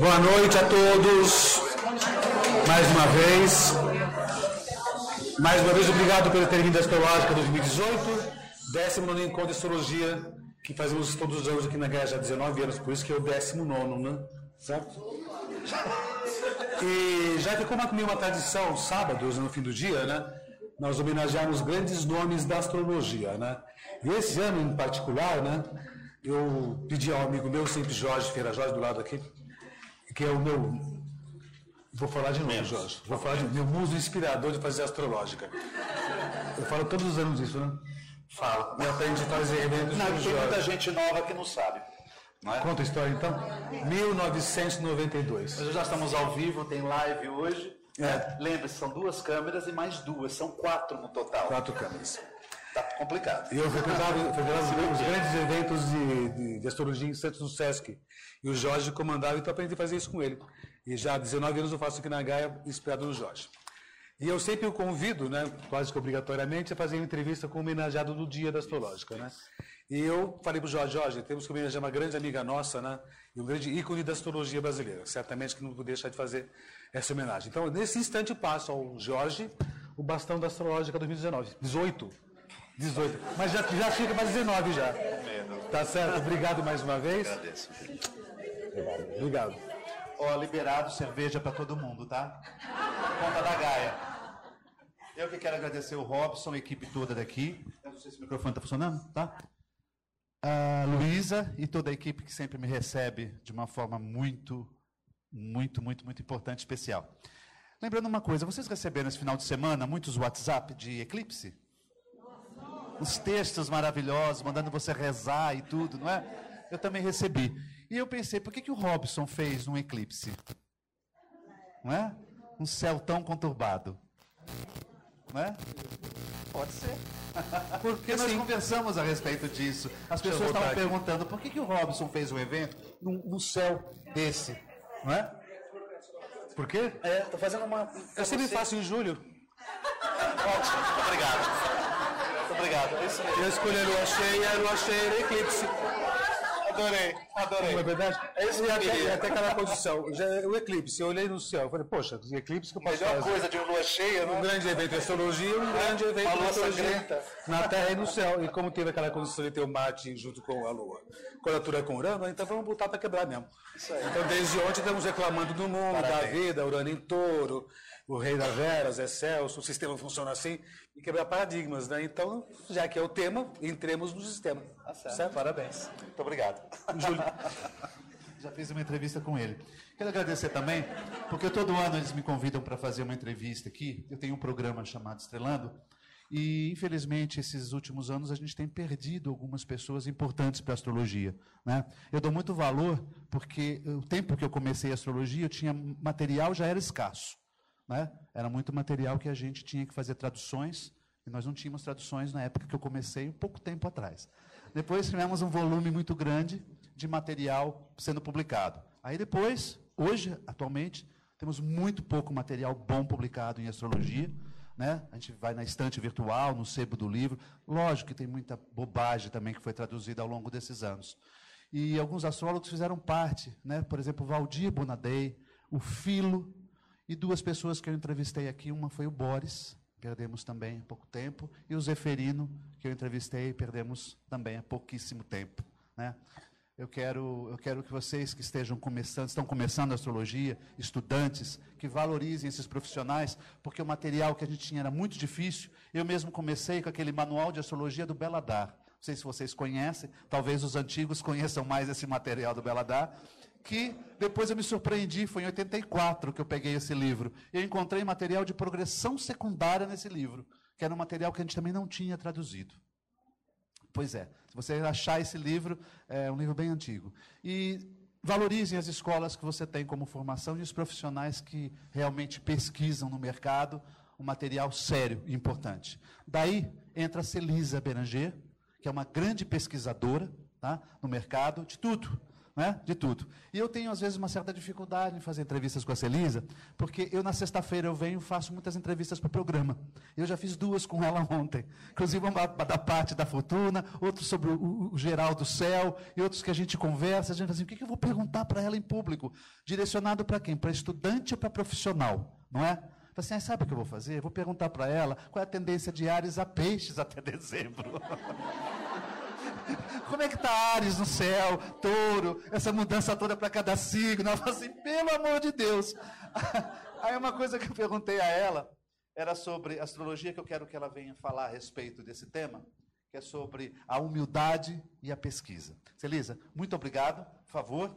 Boa noite a todos. Mais uma vez. Mais uma vez, obrigado pelo ter vindo à Astrológica 2018. 19 encontro de astrologia que fazemos todos os anos aqui na já há 19 anos, por isso que é o 19, né? Certo? E já ficou uma, uma tradição, sábados, no fim do dia, né? Nós homenageamos grandes nomes da astrologia, né? E esse ano em particular, né? Eu pedi ao amigo meu, sempre Jorge Feira Jorge, do lado aqui, que é o meu. Vou falar de novo, Jorge. Vou falar de meu muso inspirador de fazer astrológica. Eu falo todos os anos isso, né? Fala. E aprende a fazer eventos Não, tem muita gente nova que não sabe. Não é? Conta a história então? 1992. Nós já estamos ao vivo, tem live hoje. É. Lembre-se, são duas câmeras e mais duas, são quatro no total. Quatro câmeras. Tá complicado. Eu frequentava, frequentava os grandes eventos de, de, de astrologia em Santos do Sesc. E o Jorge comandava, então aprendi a fazer isso com ele. E já há 19 anos eu faço aqui na Gaia, inspirado no Jorge. E eu sempre o convido, né, quase que obrigatoriamente, a fazer uma entrevista com o homenageado do dia da astrológica. Né? E eu falei para o Jorge, Jorge, temos que homenagear uma grande amiga nossa, né, e um grande ícone da astrologia brasileira. Certamente que não vou deixar de fazer essa homenagem. Então, nesse instante, passo ao Jorge o bastão da astrológica 2019. 18. 18. Mas já, já fica para 19 já. Tá certo? Obrigado mais uma vez. Agradeço. Obrigado. Ó, liberado cerveja para todo mundo, tá? Conta da Gaia. Eu que quero agradecer o Robson, a equipe toda daqui. Eu não sei se o microfone está funcionando, tá? A Luísa e toda a equipe que sempre me recebe de uma forma muito, muito, muito, muito importante, especial. Lembrando uma coisa, vocês receberam esse final de semana muitos WhatsApp de eclipse? Os textos maravilhosos, mandando você rezar e tudo, não é? Eu também recebi. E eu pensei, por que, que o Robson fez um eclipse? Não é? Um céu tão conturbado. Não é? Pode ser. Porque nós conversamos a respeito disso. As pessoas estavam perguntando por que, que o Robson fez um evento num, num céu desse. Não é? Por quê? É, tô fazendo uma. Eu sempre faço em julho. Ótimo, obrigado. Obrigado. É isso. Eu escolhi a lua cheia, a lua cheia era eclipse. Adorei, adorei. Não é verdade? É isso que eu até, até aquela condição. Já, o eclipse, eu olhei no céu. Eu falei, poxa, que eclipse que eu posso Melhor fazer? coisa de uma lua cheia, Um não é? grande evento de astrologia, um grande evento Uma de astrologia na Terra e no céu. E como teve aquela condição de ter o Marte junto com a Lua, quadratura com Urano, então vamos botar para quebrar mesmo. Então desde ontem estamos reclamando do mundo, da Parabéns. vida, Urano em touro, o rei das eras, é Celso, o sistema funciona assim, e quebrar paradigmas, né? Então, já que é o tema, entremos no sistema. Tá certo. Parabéns. Muito obrigado. Júlio. Já fiz uma entrevista com ele. Quero agradecer também, porque todo ano eles me convidam para fazer uma entrevista aqui. Eu tenho um programa chamado Estrelando. E, infelizmente, esses últimos anos a gente tem perdido algumas pessoas importantes para a astrologia. Né? Eu dou muito valor, porque o tempo que eu comecei a astrologia, eu tinha material, já era escasso. Né? Era muito material que a gente tinha que fazer traduções, e nós não tínhamos traduções na época que eu comecei, um pouco tempo atrás. Depois tivemos um volume muito grande de material sendo publicado. Aí depois, hoje, atualmente, temos muito pouco material bom publicado em astrologia. Né? A gente vai na estante virtual, no sebo do livro. Lógico que tem muita bobagem também que foi traduzida ao longo desses anos. E alguns astrólogos fizeram parte, né? por exemplo, Valdir Bonadei, o Filo, e duas pessoas que eu entrevistei aqui, uma foi o Boris, perdemos também há pouco tempo, e o Zeferino, que eu entrevistei, perdemos também há pouquíssimo tempo. Né? Eu quero, eu quero que vocês que estejam começando, estão começando a astrologia, estudantes, que valorizem esses profissionais, porque o material que a gente tinha era muito difícil. Eu mesmo comecei com aquele manual de astrologia do Beladar. Não sei se vocês conhecem, talvez os antigos conheçam mais esse material do Beladar que depois eu me surpreendi, foi em 84 que eu peguei esse livro. Eu encontrei material de progressão secundária nesse livro, que era um material que a gente também não tinha traduzido. Pois é, se você achar esse livro, é um livro bem antigo. E valorizem as escolas que você tem como formação e os profissionais que realmente pesquisam no mercado um material sério e importante. Daí entra a Celisa Beranger, que é uma grande pesquisadora tá, no mercado de tudo. Né? de tudo. E eu tenho, às vezes, uma certa dificuldade em fazer entrevistas com a Celisa, porque eu, na sexta-feira, eu venho e faço muitas entrevistas para o programa. Eu já fiz duas com ela ontem. Inclusive, uma da parte da fortuna, outro sobre o, o, geral do céu, e outros que a gente conversa. A gente fala assim, o que, eu vou perguntar para ela em público? Direcionado para quem? Para estudante ou para profissional? Não é? Assim, ah, sabe o que eu vou fazer? Vou perguntar para ela qual é a tendência de Ares a peixes até dezembro. Como é que está Ares no céu, touro, essa mudança toda para cada signo? Ela fala assim, pelo amor de Deus. Aí uma coisa que eu perguntei a ela era sobre astrologia, que eu quero que ela venha falar a respeito desse tema, que é sobre a humildade e a pesquisa. Celisa, muito obrigado, por favor.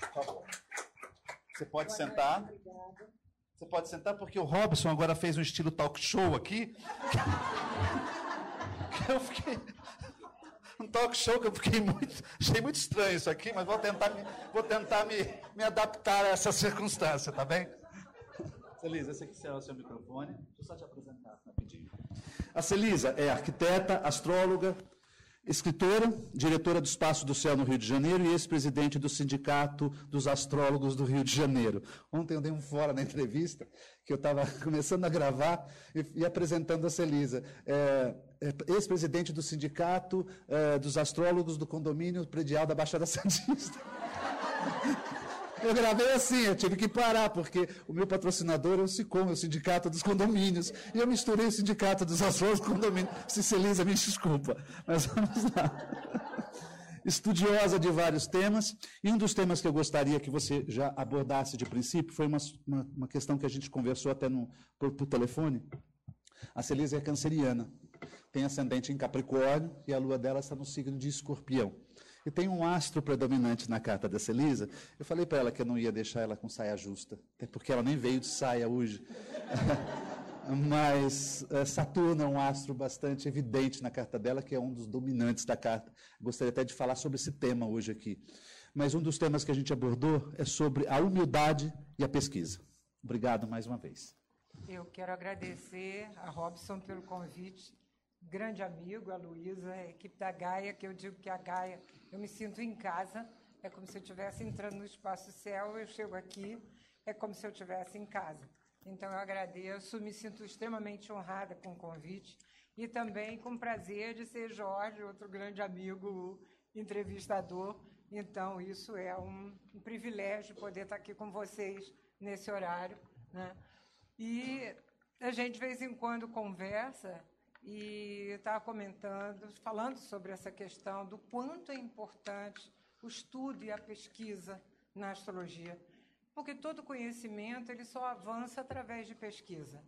Por favor. Você pode sentar. Você pode sentar porque o Robson agora fez um estilo talk show aqui. Eu fiquei um talk show que eu fiquei muito, achei muito estranho isso aqui, mas vou tentar me, vou tentar me, me adaptar a essa circunstância, tá bem? Celisa, esse aqui é o seu microfone. Deixa eu só te apresentar rapidinho. A Celisa é arquiteta, astróloga, escritora, diretora do Espaço do Céu no Rio de Janeiro e ex-presidente do Sindicato dos Astrólogos do Rio de Janeiro. Ontem eu dei um fora na entrevista, que eu estava começando a gravar e, e, apresentando a Celisa. É, é, ex-presidente do Sindicato é, dos Astrólogos do Condomínio Predial da Baixada Santista. Eu gravei assim, eu tive que parar, porque o meu patrocinador é o SICOM, é o Sindicato dos Condomínios. E eu misturei o Sindicato dos Açores com o Condomínio. Cicelisa, me desculpa. Mas vamos lá. Estudiosa de vários temas. E um dos temas que eu gostaria que você já abordasse de princípio foi uma, uma, uma questão que a gente conversou até no, por, por telefone. A Celisa é canceriana. Tem ascendente em Capricórnio e a lua dela está no signo de Escorpião. E tem um astro predominante na carta da Celisa. Eu falei para ela que eu não ia deixar ela com saia justa, até porque ela nem veio de saia hoje. Mas uh, Saturno é um astro bastante evidente na carta dela, que é um dos dominantes da carta. Gostaria até de falar sobre esse tema hoje aqui. Mas um dos temas que a gente abordou é sobre a humildade e a pesquisa. Obrigado mais uma vez. Eu quero agradecer a Robson pelo convite grande amigo, a Luísa, a equipe da Gaia, que eu digo que a Gaia, eu me sinto em casa, é como se eu estivesse entrando no espaço céu, eu chego aqui, é como se eu estivesse em casa. Então eu agradeço, me sinto extremamente honrada com o convite e também com prazer de ser Jorge, outro grande amigo entrevistador. Então isso é um, um privilégio poder estar aqui com vocês nesse horário, né? E a gente de vez em quando conversa e estava comentando, falando sobre essa questão do quanto é importante o estudo e a pesquisa na astrologia, porque todo conhecimento ele só avança através de pesquisa.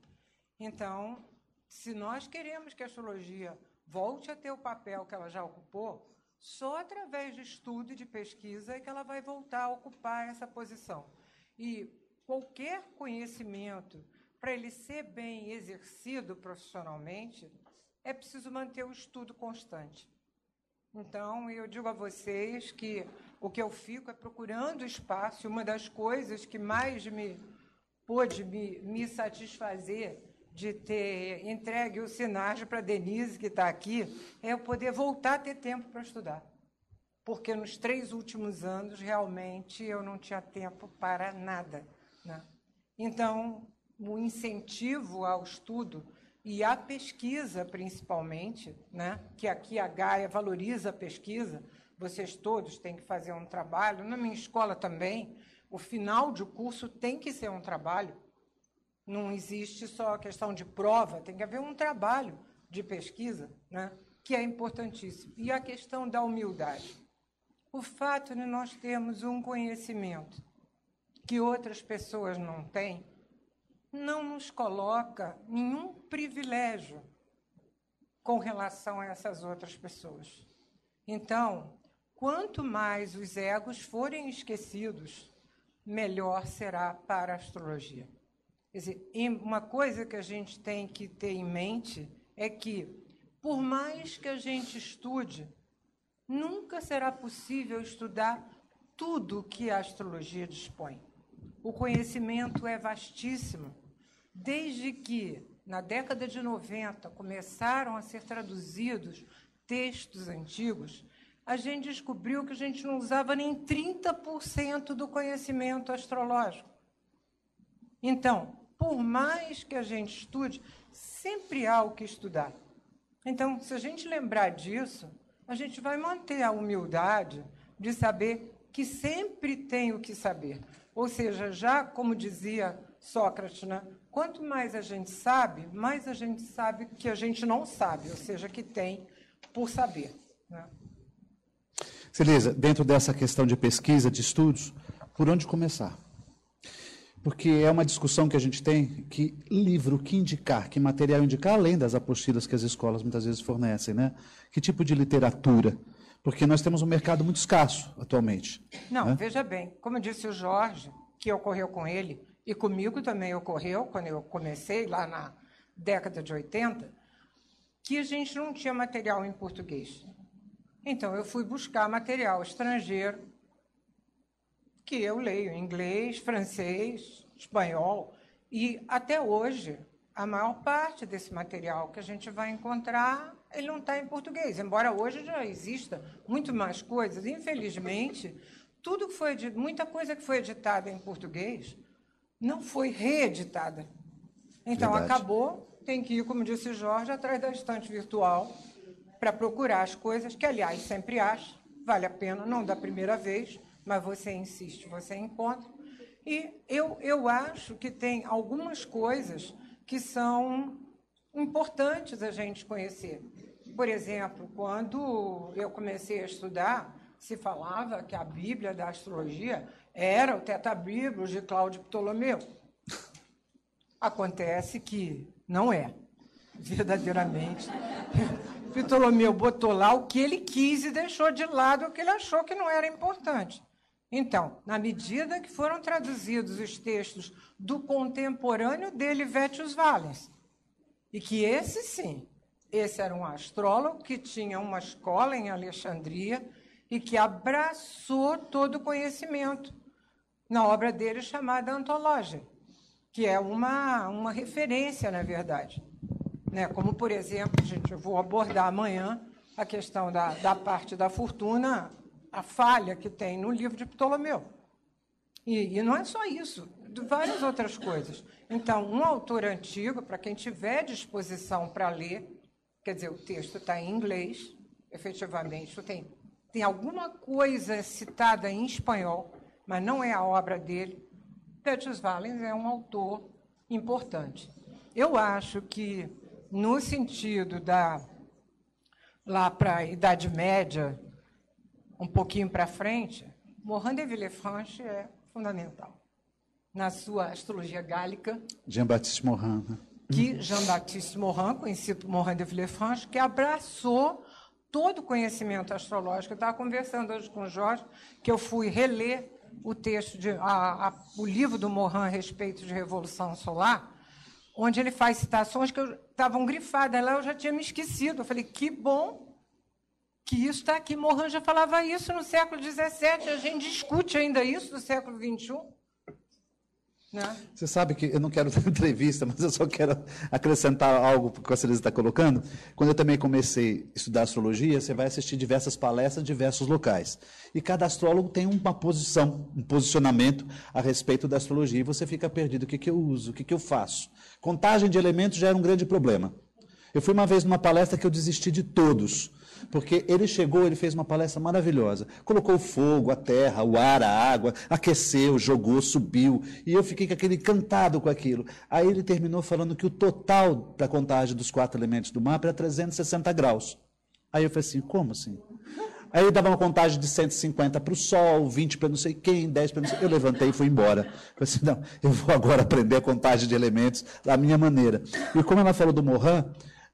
Então, se nós queremos que a astrologia volte a ter o papel que ela já ocupou, só através de estudo e de pesquisa é que ela vai voltar a ocupar essa posição. E qualquer conhecimento, para ele ser bem exercido profissionalmente, é preciso manter o estudo constante. Então, eu digo a vocês que o que eu fico é procurando espaço, uma das coisas que mais me pôde me, me satisfazer de ter entregue o Sinage para Denise, que está aqui, é eu poder voltar a ter tempo para estudar. Porque nos três últimos anos, realmente, eu não tinha tempo para nada. Né? Então, o incentivo ao estudo e a pesquisa, principalmente, né? que aqui a Gaia valoriza a pesquisa, vocês todos têm que fazer um trabalho, na minha escola também, o final de curso tem que ser um trabalho. Não existe só a questão de prova, tem que haver um trabalho de pesquisa, né? que é importantíssimo. E a questão da humildade. O fato de nós termos um conhecimento que outras pessoas não têm, não nos coloca nenhum privilégio com relação a essas outras pessoas. Então, quanto mais os egos forem esquecidos, melhor será para a astrologia. Quer dizer, uma coisa que a gente tem que ter em mente é que, por mais que a gente estude, nunca será possível estudar tudo que a astrologia dispõe. O conhecimento é vastíssimo desde que na década de 90, começaram a ser traduzidos textos antigos, a gente descobriu que a gente não usava nem 30% do conhecimento astrológico. Então, por mais que a gente estude, sempre há o que estudar. Então, se a gente lembrar disso, a gente vai manter a humildade de saber que sempre tem o que saber. Ou seja, já como dizia Sócrates, né? quanto mais a gente sabe, mais a gente sabe que a gente não sabe, ou seja, que tem por saber. Né? Celisa, dentro dessa questão de pesquisa, de estudos, por onde começar? Porque é uma discussão que a gente tem que livro que indicar, que material indicar, além das apostilas que as escolas muitas vezes fornecem, né? Que tipo de literatura? Porque nós temos um mercado muito escasso atualmente. Não, né? veja bem, como disse o Jorge, que ocorreu com ele, e comigo também ocorreu, quando eu comecei lá na década de 80, que a gente não tinha material em português. Então, eu fui buscar material estrangeiro, que eu leio em inglês, francês, espanhol, e até hoje, a maior parte desse material que a gente vai encontrar ele não está em português, embora hoje já exista muito mais coisas. Infelizmente, tudo que foi muita coisa que foi editada em português não foi reeditada. Então Verdade. acabou, tem que ir, como disse Jorge, atrás da estante virtual para procurar as coisas que, aliás, sempre acha, vale a pena, não da primeira vez, mas você insiste, você encontra. E eu, eu acho que tem algumas coisas que são importantes a gente conhecer. Por exemplo, quando eu comecei a estudar, se falava que a Bíblia da astrologia era o Tetabíblos de Cláudio Ptolomeu. Acontece que não é, verdadeiramente. Ptolomeu botou lá o que ele quis e deixou de lado o que ele achou que não era importante. Então, na medida que foram traduzidos os textos do contemporâneo dele, Vétius Valens, e que esse sim esse era um astrólogo que tinha uma escola em Alexandria e que abraçou todo o conhecimento na obra dele chamada Antologia, que é uma, uma referência, na verdade. Né? Como, por exemplo, gente, eu vou abordar amanhã a questão da, da parte da fortuna, a falha que tem no livro de Ptolomeu. E, e não é só isso, várias outras coisas. Então, um autor antigo, para quem tiver disposição para ler, Quer dizer, o texto está em inglês, efetivamente, tem, tem alguma coisa citada em espanhol, mas não é a obra dele. Petrus Valens é um autor importante. Eu acho que, no sentido da lá para a Idade Média, um pouquinho para frente, Morin de Villefranche é fundamental. Na sua astrologia gálica. Jean-Baptiste Morin. Né? que Jean-Baptiste Morin, conhecido Morin de Villefranche, que abraçou todo o conhecimento astrológico. Eu estava conversando hoje com o Jorge, que eu fui reler o texto, de, a, a, o livro do Morin a respeito de Revolução Solar, onde ele faz citações que estavam grifadas lá, eu já tinha me esquecido. Eu falei, que bom que isso está aqui. Morin já falava isso no século XVII, a gente discute ainda isso no século XXI. Né? Você sabe que eu não quero dar entrevista, mas eu só quero acrescentar algo que a Celise está colocando. Quando eu também comecei a estudar astrologia, você vai assistir diversas palestras diversos locais. E cada astrólogo tem uma posição, um posicionamento a respeito da astrologia. E você fica perdido. O que, que eu uso? O que, que eu faço? Contagem de elementos já era um grande problema. Eu fui uma vez numa palestra que eu desisti de todos porque ele chegou, ele fez uma palestra maravilhosa. Colocou o fogo, a terra, o ar, a água, aqueceu, jogou, subiu. E eu fiquei com aquele encantado com aquilo. Aí ele terminou falando que o total da contagem dos quatro elementos do mapa era 360 graus. Aí eu falei assim: como assim? Aí ele dava uma contagem de 150 para o Sol, 20 para não sei quem, 10 para não sei Eu levantei e fui embora. Falei assim, não, eu vou agora aprender a contagem de elementos da minha maneira. E como ela falou do Mohan,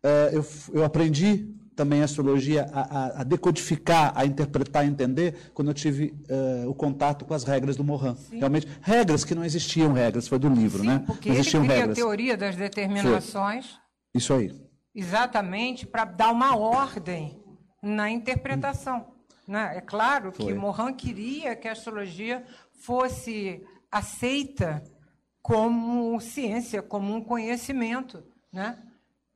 eh, eu, eu aprendi também a astrologia a, a, a, decodificar, a interpretar, a entender, quando eu tive uh, o contato com as regras do Morin. Realmente, regras que não existiam regras, foi do livro, Sim, né? Porque não existiam ele cria regras. a teoria das determinações. Foi. Isso aí. Exatamente para dar uma ordem na interpretação. Né? É claro que Morin queria que a astrologia fosse aceita como ciência, como um conhecimento né?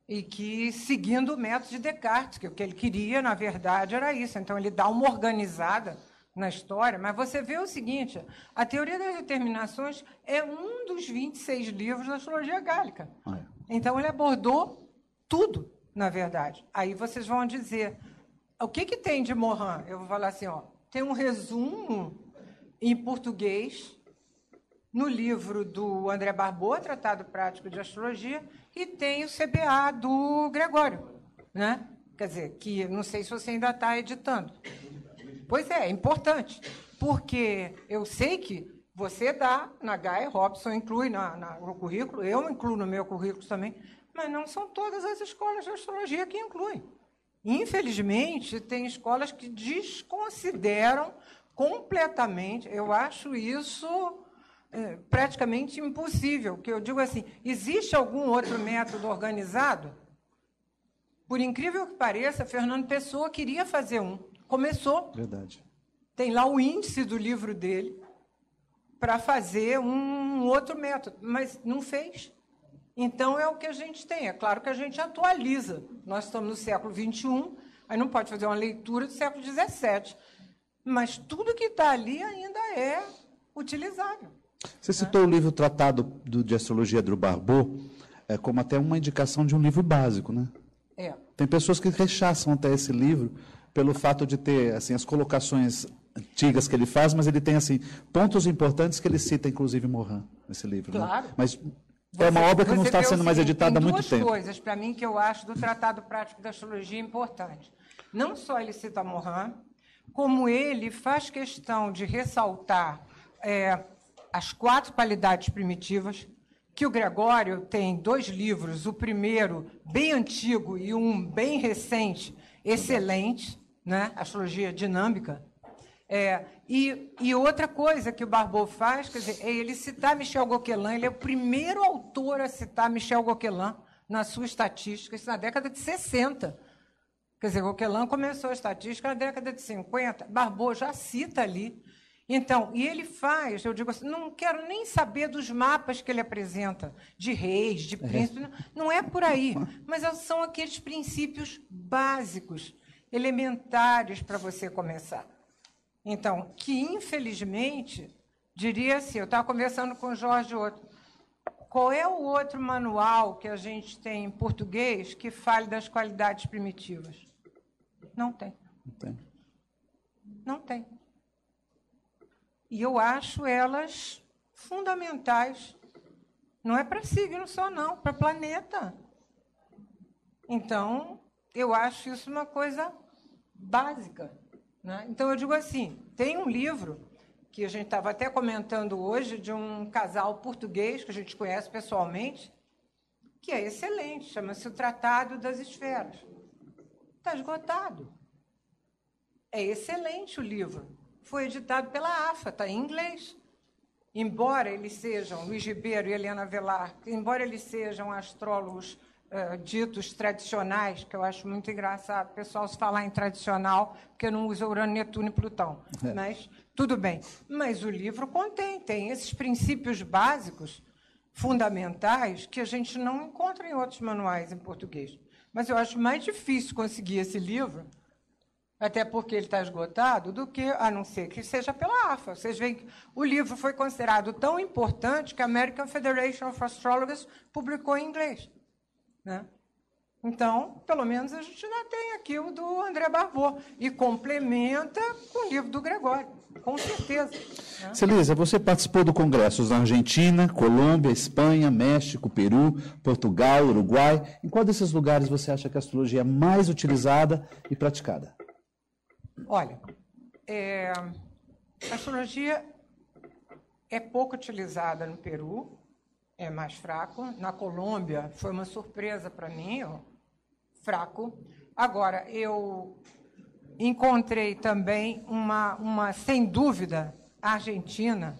E que seguindo o método de Descartes, que o que ele queria, na verdade, era isso. Então, ele dá uma organizada na história, mas você vê o seguinte: a teoria das determinações é um dos 26 livros da astrologia gálica. Ah, é. Então, ele abordou tudo, na verdade. Aí vocês vão dizer: o que, que tem de Mohan? Eu vou falar assim: ó, tem um resumo em português no livro do André Barbot, Tratado Prático de Astrologia, e tem o CBA do Gregório, né? Quer dizer, que não sei se você ainda está editando. Pois é, é importante, porque eu sei que você dá na Gaia, Robson inclui na, na, no currículo, eu incluo no meu currículo também, mas não são todas as escolas de astrologia que incluem. Infelizmente, tem escolas que desconsideram completamente, eu acho isso é, praticamente impossível. Que eu digo assim, existe algum outro método organizado? Por incrível que pareça, Fernando Pessoa queria fazer um. Começou. Verdade. Tem lá o índice do livro dele para fazer um outro método, mas não fez. Então é o que a gente tem. É claro que a gente atualiza. Nós estamos no século XXI, aí não pode fazer uma leitura do século XVII. Mas tudo que está ali ainda é utilizável. Você citou o livro Tratado do, de Astrologia do Barbot é, como até uma indicação de um livro básico, né? É. Tem pessoas que rechaçam até esse livro pelo fato de ter assim as colocações antigas que ele faz, mas ele tem assim pontos importantes que ele cita, inclusive Morin nesse livro. Né? Claro. Né? Mas é uma obra que não está sendo mais editada há muito tempo. Tem duas coisas para mim que eu acho do Tratado Prático da Astrologia importante. Não só ele cita Morin, como ele faz questão de ressaltar é, as quatro qualidades primitivas, que o Gregório tem dois livros, o primeiro bem antigo e um bem recente, excelente, né? Astrologia Dinâmica. É, e, e, outra coisa que o Barbot faz, quer dizer, é ele citar Michel Gauquelin, ele é o primeiro autor a citar Michel Gauquelin na sua estatística, isso na década de 60. Quer dizer, Gauquelin começou a estatística na década de 50, Barbot já cita ali então, e ele faz, eu digo assim, não quero nem saber dos mapas que ele apresenta, de reis, de é. príncipes, é. não é por aí, mas são aqueles princípios básicos, elementares para você começar. Então, que infelizmente, diria assim, eu estava conversando com o Jorge outro, qual é o outro manual que a gente tem em português que fale das qualidades primitivas? Não tem. Não tem. Não tem. E eu acho elas fundamentais. Não é para signo só, não, para planeta. Então, eu acho isso uma coisa básica. Né? Então, eu digo assim: tem um livro que a gente estava até comentando hoje, de um casal português que a gente conhece pessoalmente, que é excelente, chama-se O Tratado das Esferas. Está esgotado. É excelente o livro foi editado pela AFA, está em inglês. Embora eles sejam, Luiz Ribeiro e Helena Velar, embora eles sejam astrólogos uh, ditos tradicionais, que eu acho muito engraçado o pessoal se falar em tradicional, porque não usa Urano, Netuno e Plutão. É. Mas tudo bem. Mas o livro contém, tem esses princípios básicos, fundamentais, que a gente não encontra em outros manuais em português. Mas eu acho mais difícil conseguir esse livro até porque ele está esgotado, do que a não ser que seja pela AFA. Vocês veem que o livro foi considerado tão importante que a American Federation of Astrologers publicou em inglês. Né? Então, pelo menos a gente ainda tem aqui o do André Barbot e complementa com o livro do Gregório, com certeza. Né? Celisa, você participou do congressos na Argentina, Colômbia, Espanha, México, Peru, Portugal, Uruguai. Em qual desses lugares você acha que a astrologia é mais utilizada e praticada? Olha, é, a astrologia é pouco utilizada no Peru, é mais fraco. Na Colômbia foi uma surpresa para mim, ó, fraco. Agora, eu encontrei também uma, uma, sem dúvida, a Argentina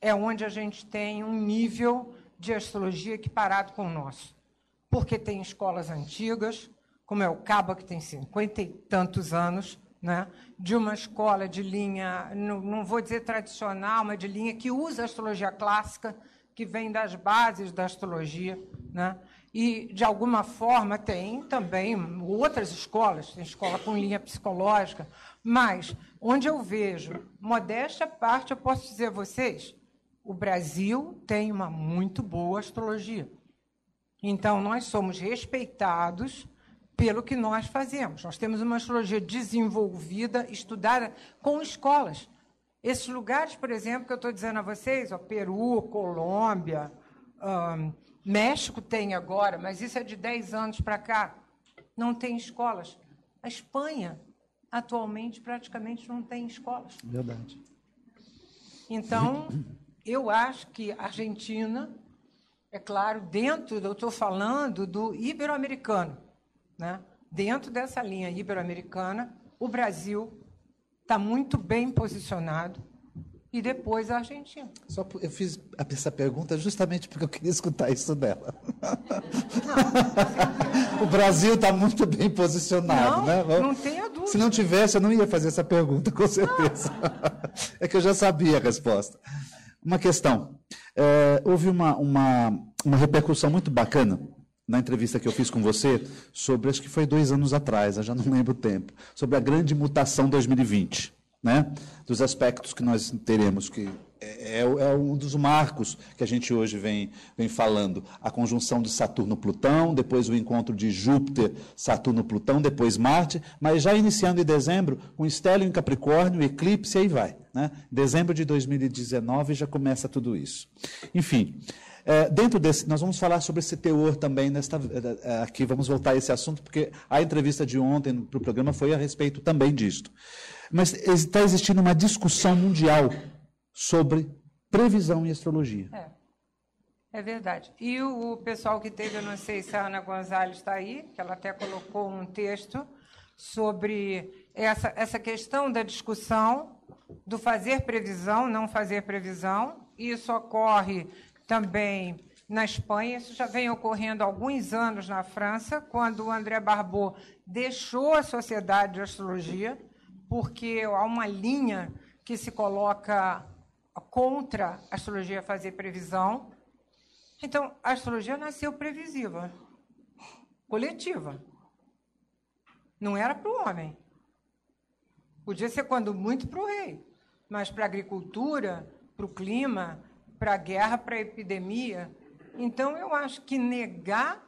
é onde a gente tem um nível de astrologia equiparado com o nosso. Porque tem escolas antigas, como é o Caba, que tem cinquenta e tantos anos, né, de uma escola de linha, não, vou dizer tradicional, mas de linha que usa a astrologia clássica, que vem das bases da astrologia. Né? E, de alguma forma, tem também outras escolas, tem escola com linha psicológica, mas onde eu vejo, modéstia à parte, eu posso dizer a vocês, o Brasil tem uma muito boa astrologia. Então, nós somos respeitados pelo que nós fazemos. Nós temos uma astrologia desenvolvida, estudada com escolas. Esses lugares, por exemplo, que eu estou dizendo a vocês, ó, Peru, Colômbia, México tem agora, mas isso é de 10 anos para cá, não tem escolas. A Espanha, atualmente, praticamente não tem escolas. Verdade. Então, eu acho que a Argentina, é claro, dentro, eu estou falando do ibero-americano, né? dentro dessa linha ibero-americana, o Brasil está muito bem posicionado e depois a Argentina. Só eu fiz essa pergunta justamente porque eu queria escutar isso dela. O Brasil está muito bem posicionado, não, né? Não tenha dúvida. Se não tivesse, eu não ia fazer essa pergunta, com certeza. É que eu já sabia a resposta. Uma questão. É, houve uma, uma, uma repercussão muito bacana na entrevista que eu fiz com você sobre, acho que foi dois anos atrás, eu já não lembro o tempo, sobre a grande mutação 2020 né, dos aspectos que nós teremos, que é, é, é, um dos marcos que a gente hoje vem, vem falando. A conjunção de Saturno-Plutão, depois o encontro de Júpiter, Saturno-Plutão, depois Marte, mas já iniciando em dezembro, com Estélio em Capricórnio, eclipse, aí vai. Né? Dezembro de 2019 já começa tudo isso. Enfim, dentro desse, nós vamos falar sobre esse teor também nesta, é, é, aqui, vamos voltar a esse assunto, porque a entrevista de ontem para o programa foi a respeito também disto. Mas está existindo uma discussão mundial sobre previsão e astrologia. É. é verdade. E o, o, pessoal que teve, eu não sei se a Ana Gonzalez está aí, que ela até colocou um texto sobre essa, essa questão da discussão do fazer previsão, não fazer previsão. Isso ocorre também na Espanha, isso já vem ocorrendo há alguns anos na França, quando o André Barbot deixou a Sociedade de Astrologia porque há uma linha que se coloca contra a astrologia fazer previsão. Então, a astrologia nasceu previsiva, coletiva. Não era para o homem. Podia ser, quando muito, para o rei. Mas para a agricultura, para o clima, para a guerra, para a epidemia. Então, eu acho que negar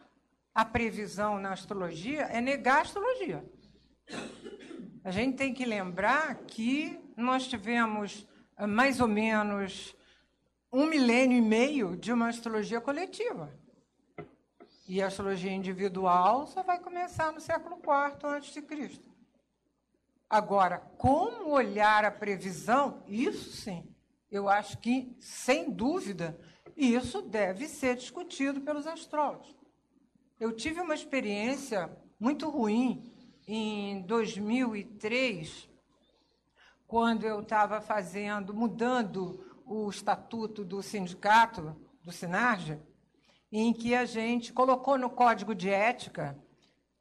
a previsão na astrologia é negar a astrologia. A gente tem que lembrar que nós tivemos ah, mais ou menos um milênio e meio de uma astrologia coletiva. E a astrologia individual só vai começar no século IV a.C. Agora, como olhar a previsão? Isso sim. Eu acho que, sem dúvida, isso deve ser discutido pelos astrólogos. Eu tive uma experiência muito ruim em 2003, quando eu estava fazendo, mudando o estatuto do sindicato, do Sinarja, em que a gente colocou no código de ética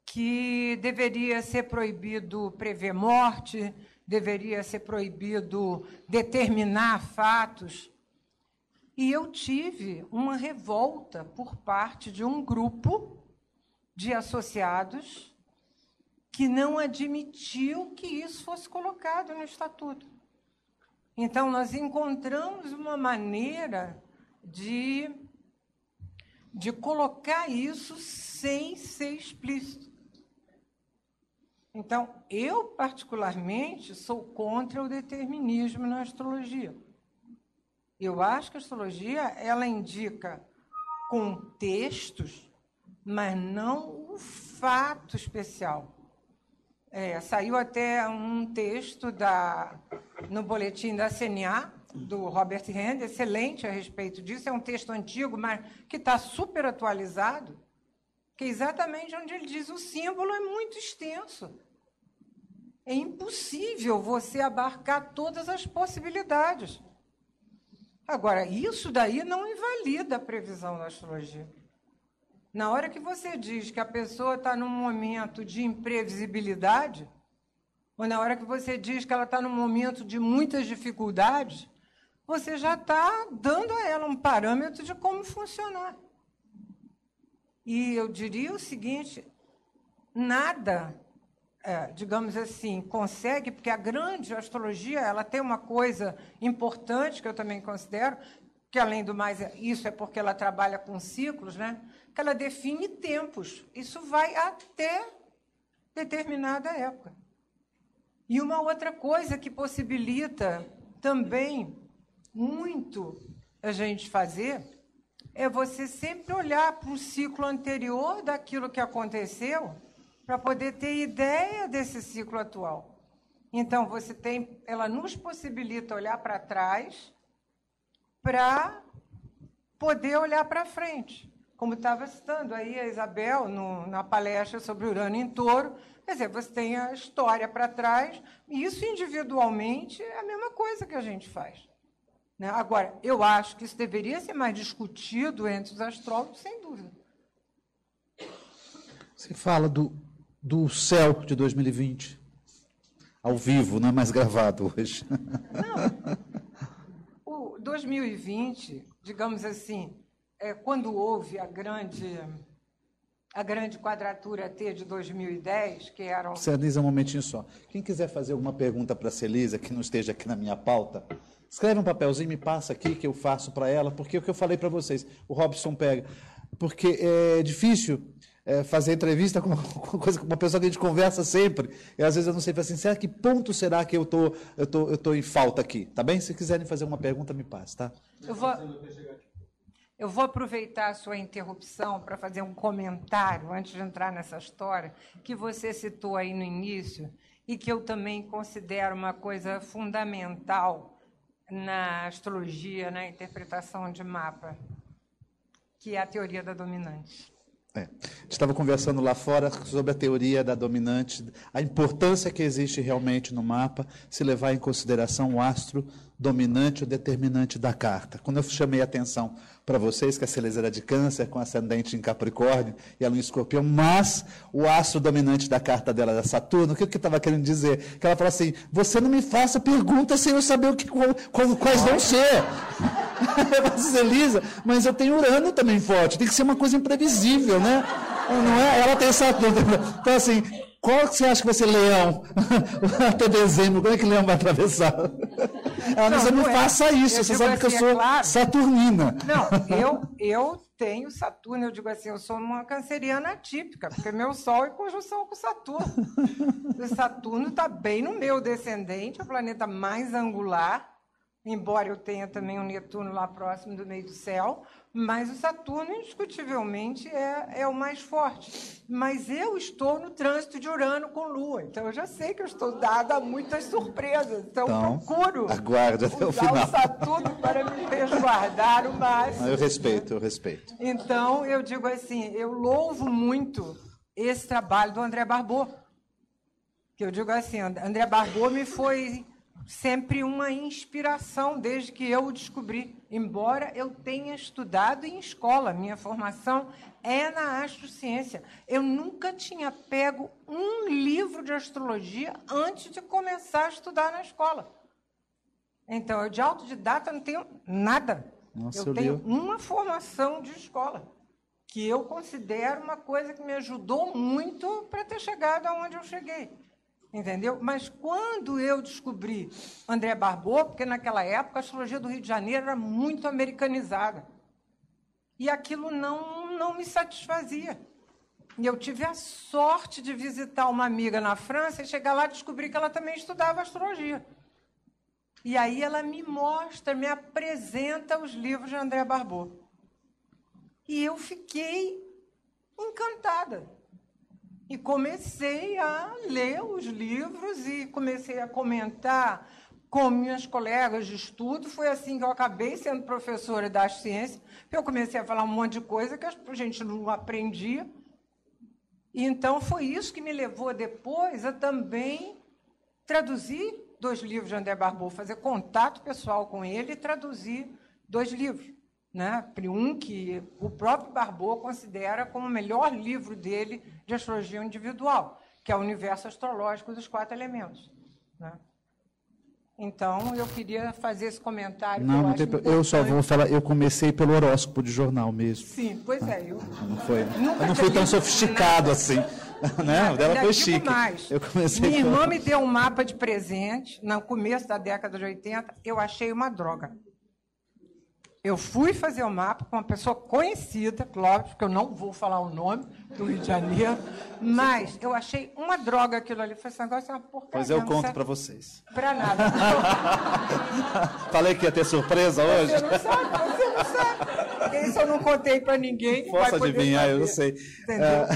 que deveria ser proibido prever morte, deveria ser proibido determinar fatos. E eu tive uma revolta por parte de um grupo de associados que não admitiu que isso fosse colocado no estatuto. Então, nós encontramos uma maneira de, de colocar isso sem ser explícito. Então, eu, particularmente, sou contra o determinismo na astrologia. Eu acho que a astrologia ela indica contextos, mas não o fato especial. É, saiu até um texto da, no boletim da CNA, do Robert Rand, excelente a respeito disso. É um texto antigo, mas que está super atualizado, que é exatamente onde ele diz o símbolo é muito extenso. É impossível você abarcar todas as possibilidades. Agora, isso daí não invalida a previsão da astrologia. Na hora que você diz que a pessoa está num momento de imprevisibilidade, ou na hora que você diz que ela está num momento de muitas dificuldades, você já está dando a ela um parâmetro de como funcionar. E eu diria o seguinte: nada, é, digamos assim, consegue, porque a grande astrologia ela tem uma coisa importante que eu também considero, que além do mais, isso é porque ela trabalha com ciclos, né? que ela define tempos. Isso vai até determinada época. E uma outra coisa que possibilita também muito a gente fazer é você sempre olhar para o ciclo anterior daquilo que aconteceu para poder ter ideia desse ciclo atual. Então, você tem, ela nos possibilita olhar para trás para poder olhar para frente. Como estava citando aí a Isabel no, na palestra sobre Urano em Touro, quer dizer, você tem a história para trás, e isso individualmente é a mesma coisa que a gente faz. Né? Agora, eu acho que isso deveria ser mais discutido entre os astrólogos, sem dúvida. Você fala do, do céu de 2020, ao vivo, não é mais gravado hoje. Não. O 2020, digamos assim, é, quando houve a grande a grande quadratura T de 2010, que eram... Celisa, um momentinho só. Quem quiser fazer alguma pergunta para a Celisa, que não esteja aqui na minha pauta, escreve um papelzinho, me passa aqui, que eu faço para ela, porque é o que eu falei para vocês, o Robson pega. Porque é difícil é, fazer entrevista com uma, com uma pessoa que a gente conversa sempre, e às vezes eu não sei, assim, será que ponto será que eu tô, eu tô, eu tô em falta aqui? Tá bem? Se quiserem fazer uma pergunta, me passe, tá? Eu vou... Eu vou aproveitar a sua interrupção para fazer um comentário antes de entrar nessa história que você citou aí no início e que eu também considero uma coisa fundamental na astrologia, na interpretação de mapa, que é a teoria da dominante. É. Estava conversando lá fora sobre a teoria da dominante, a importância que existe realmente no mapa, se levar em consideração o astro dominante ou determinante da carta. Quando eu chamei a atenção para vocês que a Celeste era de câncer, com ascendente em Capricórnio e ela em escorpião, mas o astro dominante da carta dela era Saturno, o que eu estava querendo dizer? Que ela falou assim, você não me faça perguntas sem eu saber o que, qual, quais vão ser. eu Elisa, mas eu tenho Urano também forte, tem que ser uma coisa imprevisível, né? Não é? Ela tem Saturno. Então, assim, qual que você acha que vai ser leão até dezembro? Como é que leão vai atravessar? Ela não, não, não é. faça isso, eu você sabe assim, que eu assim, sou é claro. saturnina. Não, eu, eu tenho Saturno, eu digo assim, eu sou uma canceriana típica, porque meu Sol é conjunção com Saturno. O Saturno está bem no meu descendente, é o planeta mais angular, embora eu tenha também um Netuno lá próximo do meio do céu, mas o Saturno, indiscutivelmente, é, é o mais forte. Mas eu estou no trânsito de Urano com Lua, então eu já sei que eu estou dada a muitas surpresas. Então, então procuro aguarde até o final. o Saturno para me resguardar o máximo. Eu respeito, eu respeito. Então, eu digo assim, eu louvo muito esse trabalho do André Barbô. Que eu digo assim, André Barbô me foi sempre uma inspiração desde que eu o descobri. Embora eu tenha estudado em escola, minha formação é na astrociência. Eu nunca tinha pego um livro de astrologia antes de começar a estudar na escola. Então, eu de autodidata não tenho nada. Nossa, eu, eu tenho li. uma formação de escola, que eu considero uma coisa que me ajudou muito para ter chegado aonde eu cheguei entendeu? Mas quando eu descobri André Barbô, porque naquela época a astrologia do Rio de Janeiro era muito americanizada, e aquilo não, não me satisfazia. E eu tive a sorte de visitar uma amiga na França e chegar lá e descobrir que ela também estudava astrologia. E aí ela me mostra, me apresenta os livros de André Barbô. E eu fiquei encantada. E comecei a ler os livros e comecei a comentar com minhas colegas de estudo. Foi assim que eu acabei sendo professora das ciências. Eu comecei a falar um monte de coisa que a gente não aprendia. E então foi isso que me levou depois a também traduzir dois livros de André Barbô, fazer contato pessoal com ele e traduzir dois livros né? Um que o próprio Barbô considera como o melhor livro dele de astrologia individual, que é o Universo Astrológico dos Quatro Elementos. Né? Então, eu queria fazer esse comentário. Não, não tem, eu só vou falar, eu comecei pelo horóscopo de jornal mesmo. Sim, pois é. Eu, não foi, eu não fui tão sofisticado nada. assim. Né? O dela foi chique. Mais. Eu comecei Minha com... irmã me deu um mapa de presente no começo da década de 80. Eu achei uma droga. Eu fui fazer o mapa com uma pessoa conhecida, Clóvis, que eu não vou falar o nome, do Rio de Janeiro, mas eu achei uma droga aquilo ali. Falei, esse negócio é uma porcaria. Pois eu conto para vocês. Para nada. Falei que ia ter surpresa hoje. Você não sabe, você não sabe. Isso eu não contei para ninguém. Posso adivinhar, eu não sei. Entendeu? É,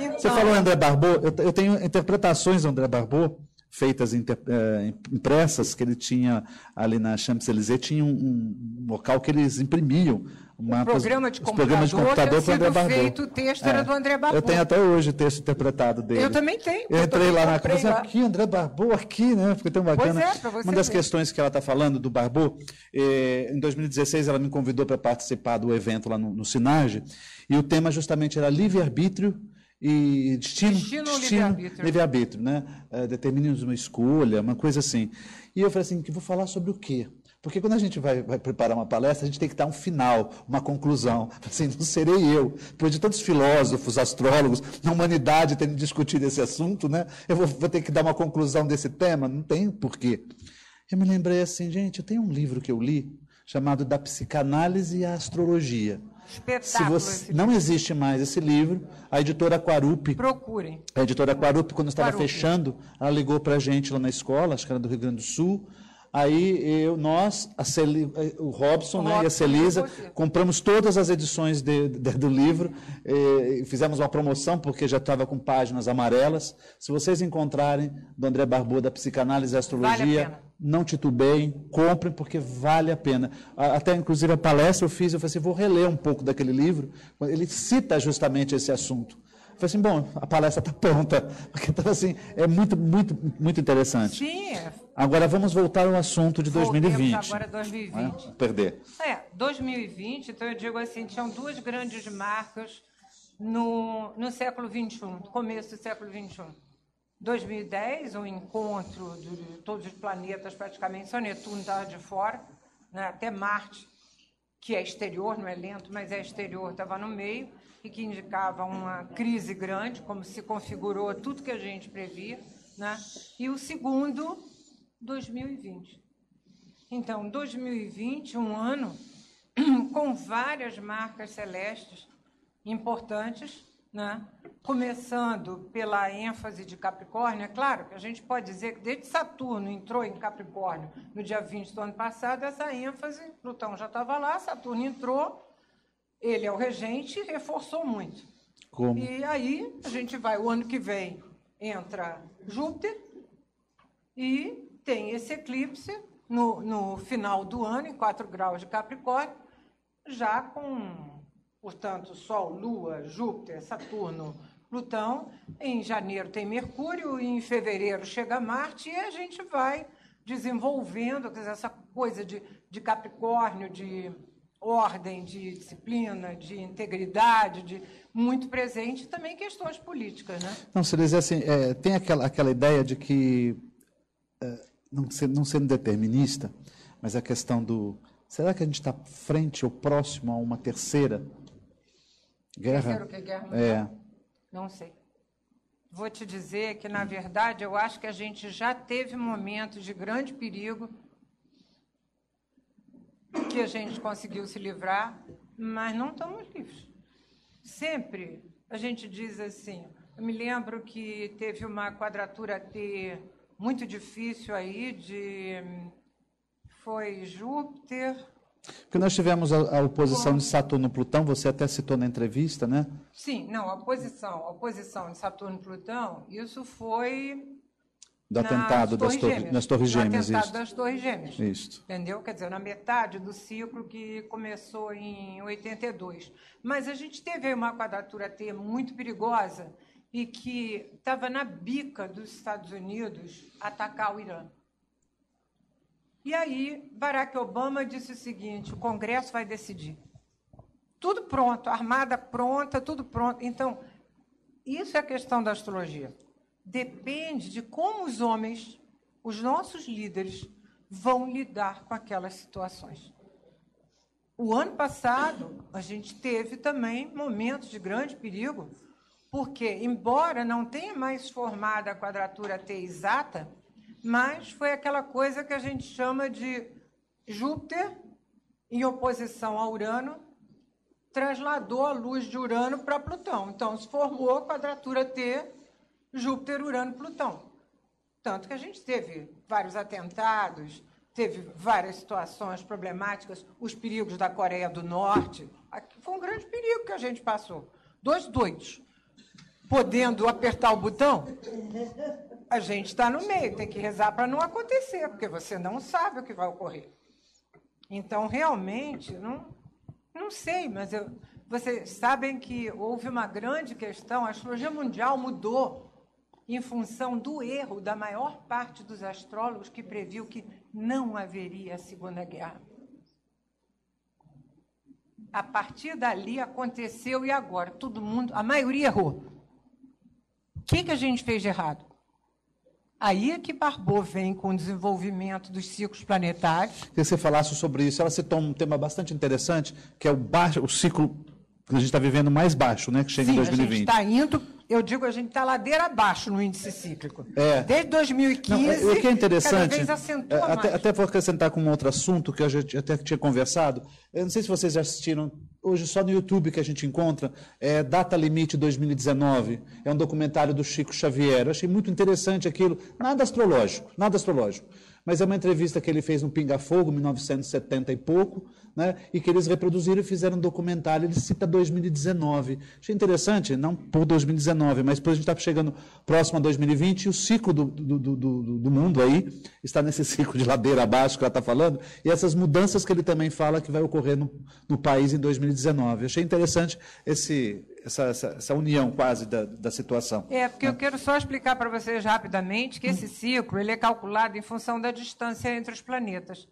então... Você falou André Barbô, eu tenho interpretações do André Barbô feitas é, impressas que ele tinha ali na Champs-Élysées, tinha um, um, local que eles imprimiam. Uma, programa de computador, de computador para André Barbô. feito, o texto é, era do André Barbô. Eu tenho até hoje o texto interpretado dele. Eu também tenho. Eu entrei lá na casa, aqui, André Barbô, aqui, né? Ficou tão bacana. É, Uma das ver. questões que ela está falando do Barbô, eh, em 2016 ela me convidou para participar do evento lá no, no Sinage, e o tema justamente era livre-arbítrio e destino, destino, destino livre-arbítrio, livre né? É, determine uma escolha, uma coisa assim. E eu falei assim, que vou falar sobre o quê? Porque quando a gente vai, vai, preparar uma palestra, a gente tem que dar um final, uma conclusão. Assim, não serei eu. Depois de tantos filósofos, astrólogos, na humanidade terem discutido esse assunto, né? Eu vou, vou ter que dar uma conclusão desse tema? Não tem porquê. Eu me lembrei assim, gente, eu tenho um livro que eu li chamado Da Psicanálise e a Astrologia. Espetáculo. Você, não existe mais esse livro. A editora Quarupi. Procurem. A editora Quarupi, quando estava fechando, ela ligou para a gente lá na escola, acho que era do Rio Grande do Sul. Aí eu, nós, Celi, o Robson, o né, Robson e a Celisa, compramos todas as edições de, de, do livro, e fizemos uma promoção porque já estava com páginas amarelas. Se vocês encontrarem do André Barbuda, Psicanálise e Astrologia, vale não titubeiem, comprem porque vale a pena. Até inclusive a palestra eu fiz, eu falei assim, vou reler um pouco daquele livro. Ele cita justamente esse assunto. Eu falei assim, bom, a palestra está pronta, porque então, assim, é muito, muito, muito interessante. Sim. Agora vamos voltar ao assunto de Voltemos 2020. Agora 2020. É? Perder. É, 2020, então eu digo assim, tinham duas grandes marcas no, no século XXI, no começo do século XXI. 2010, o um encontro de todos os planetas, praticamente, só Netuno estava de fora, né? até Marte, que é exterior, não é lento, mas é exterior, estava no meio, e que indicava uma crise grande, como se configurou tudo que a gente previa. Né? E o segundo, 2020. Então, 2020, um ano com várias marcas celestes importantes, né? começando pela ênfase de Capricórnio, é claro que a gente pode dizer que desde Saturno entrou em Capricórnio no dia 20 do ano passado, essa ênfase, Plutão já estava lá, Saturno entrou, ele é o regente e reforçou muito. Como? E aí a gente vai, o ano que vem entra Júpiter e tem esse eclipse no, no final do ano, em 4 graus de Capricórnio, já com portanto, Sol, Lua, Júpiter, Saturno, Plutão. Em janeiro tem Mercúrio, e em fevereiro chega Marte, e a gente vai desenvolvendo dizer, essa coisa de, de Capricórnio, de ordem, de disciplina, de integridade, de muito presente, também questões políticas. Né? Não, se dizer assim, é, tem aquela, aquela ideia de que, é, não, ser, não sendo determinista, mas a questão do. Será que a gente está frente ou próximo a uma terceira Guerra? que guerra É. Não sei. Vou te dizer que, na verdade, eu acho que a gente já teve momentos de grande perigo que a gente conseguiu se livrar, mas não estamos livres. Sempre a gente diz assim. Eu me lembro que teve uma quadratura T muito difícil aí de foi Júpiter, porque nós tivemos a, a oposição de Saturno e Plutão, você até citou na entrevista, né? Sim, não, a oposição, a oposição de Saturno e Plutão, isso foi do atentado das, torre, gêmeas, das Torres Gêmeas. Do atentado das Torres Gêmeas. Isso. Entendeu? Quer dizer, na metade do ciclo que começou em 82. Mas a gente teve uma quadratura T muito perigosa e que estava na bica dos Estados Unidos atacar o Irã. E aí, Barack Obama disse o seguinte: o Congresso vai decidir. Tudo pronto, armada pronta, tudo pronto. Então, isso é a questão da astrologia. Depende de como os homens, os nossos líderes, vão lidar com aquelas situações. O ano passado, a gente teve também momentos de grande perigo, porque, embora não tenha mais formado a quadratura T exata, mas foi aquela coisa que a gente chama de Júpiter em oposição a Urano, trasladou a luz de Urano para Plutão. Então, se formou a quadratura T, Júpiter, Urano, Plutão. Tanto que a gente teve vários atentados, teve várias situações problemáticas, os perigos da Coreia do Norte. Aqui foi um grande perigo que a gente passou. Dois doidos, podendo apertar o botão, a gente está no meio, tem que rezar para não acontecer, porque você não sabe o que vai ocorrer. Então, realmente, não, não sei, mas eu, vocês sabem que houve uma grande questão, a astrologia mundial mudou em função do erro da maior parte dos astrólogos que previu que não haveria Segunda Guerra. A partir dali aconteceu e agora todo mundo, a maioria errou. O que, que a gente fez de errado? Aí é que Barbot vem com o desenvolvimento dos ciclos planetários. Queria que você falasse sobre isso. Ela citou um tema bastante interessante, que é o, baixo, o ciclo que a gente está vivendo mais baixo, né? Que chega Sim, em 2020. a gente está indo, eu digo, a gente está ladeira abaixo no índice cíclico. É. Desde 2015, Não, o que é interessante, é, até, até vou acrescentar com um outro assunto que a gente até tinha conversado. Eu não sei se vocês já assistiram, hoje só no YouTube que a gente encontra, é Data Limite 2019. É um documentário do Chico Xavier. Eu achei muito interessante aquilo. Nada astrológico, nada astrológico. Mas é uma entrevista que ele fez no Pinga Fogo, 1970 e pouco, né? e que eles reproduziram e fizeram um documentário. Ele cita 2019. Achei interessante, não por 2019, mas depois a gente está chegando próximo a 2020 e o ciclo do, do, do, do, do mundo aí está nesse ciclo de ladeira abaixo que ela está falando, e essas mudanças que ele também fala que vai ocorrer no, no país em 2019. Achei interessante esse, essa, essa, essa união quase da, da situação. É, porque eu quero só explicar para vocês rapidamente que esse ciclo ele é calculado em função da distância entre os planetas.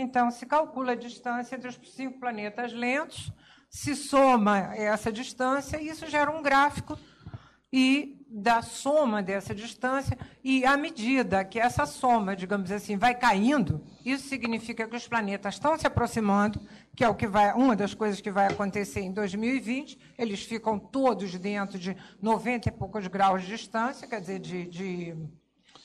Então, se calcula a distância entre os cinco planetas lentos, se soma essa distância, e isso gera um gráfico e da soma dessa distância, e à medida que essa soma, digamos assim, vai caindo, isso significa que os planetas estão se aproximando, que é o que vai, uma das coisas que vai acontecer em 2020, eles ficam todos dentro de 90 e poucos graus de distância, quer dizer, de, de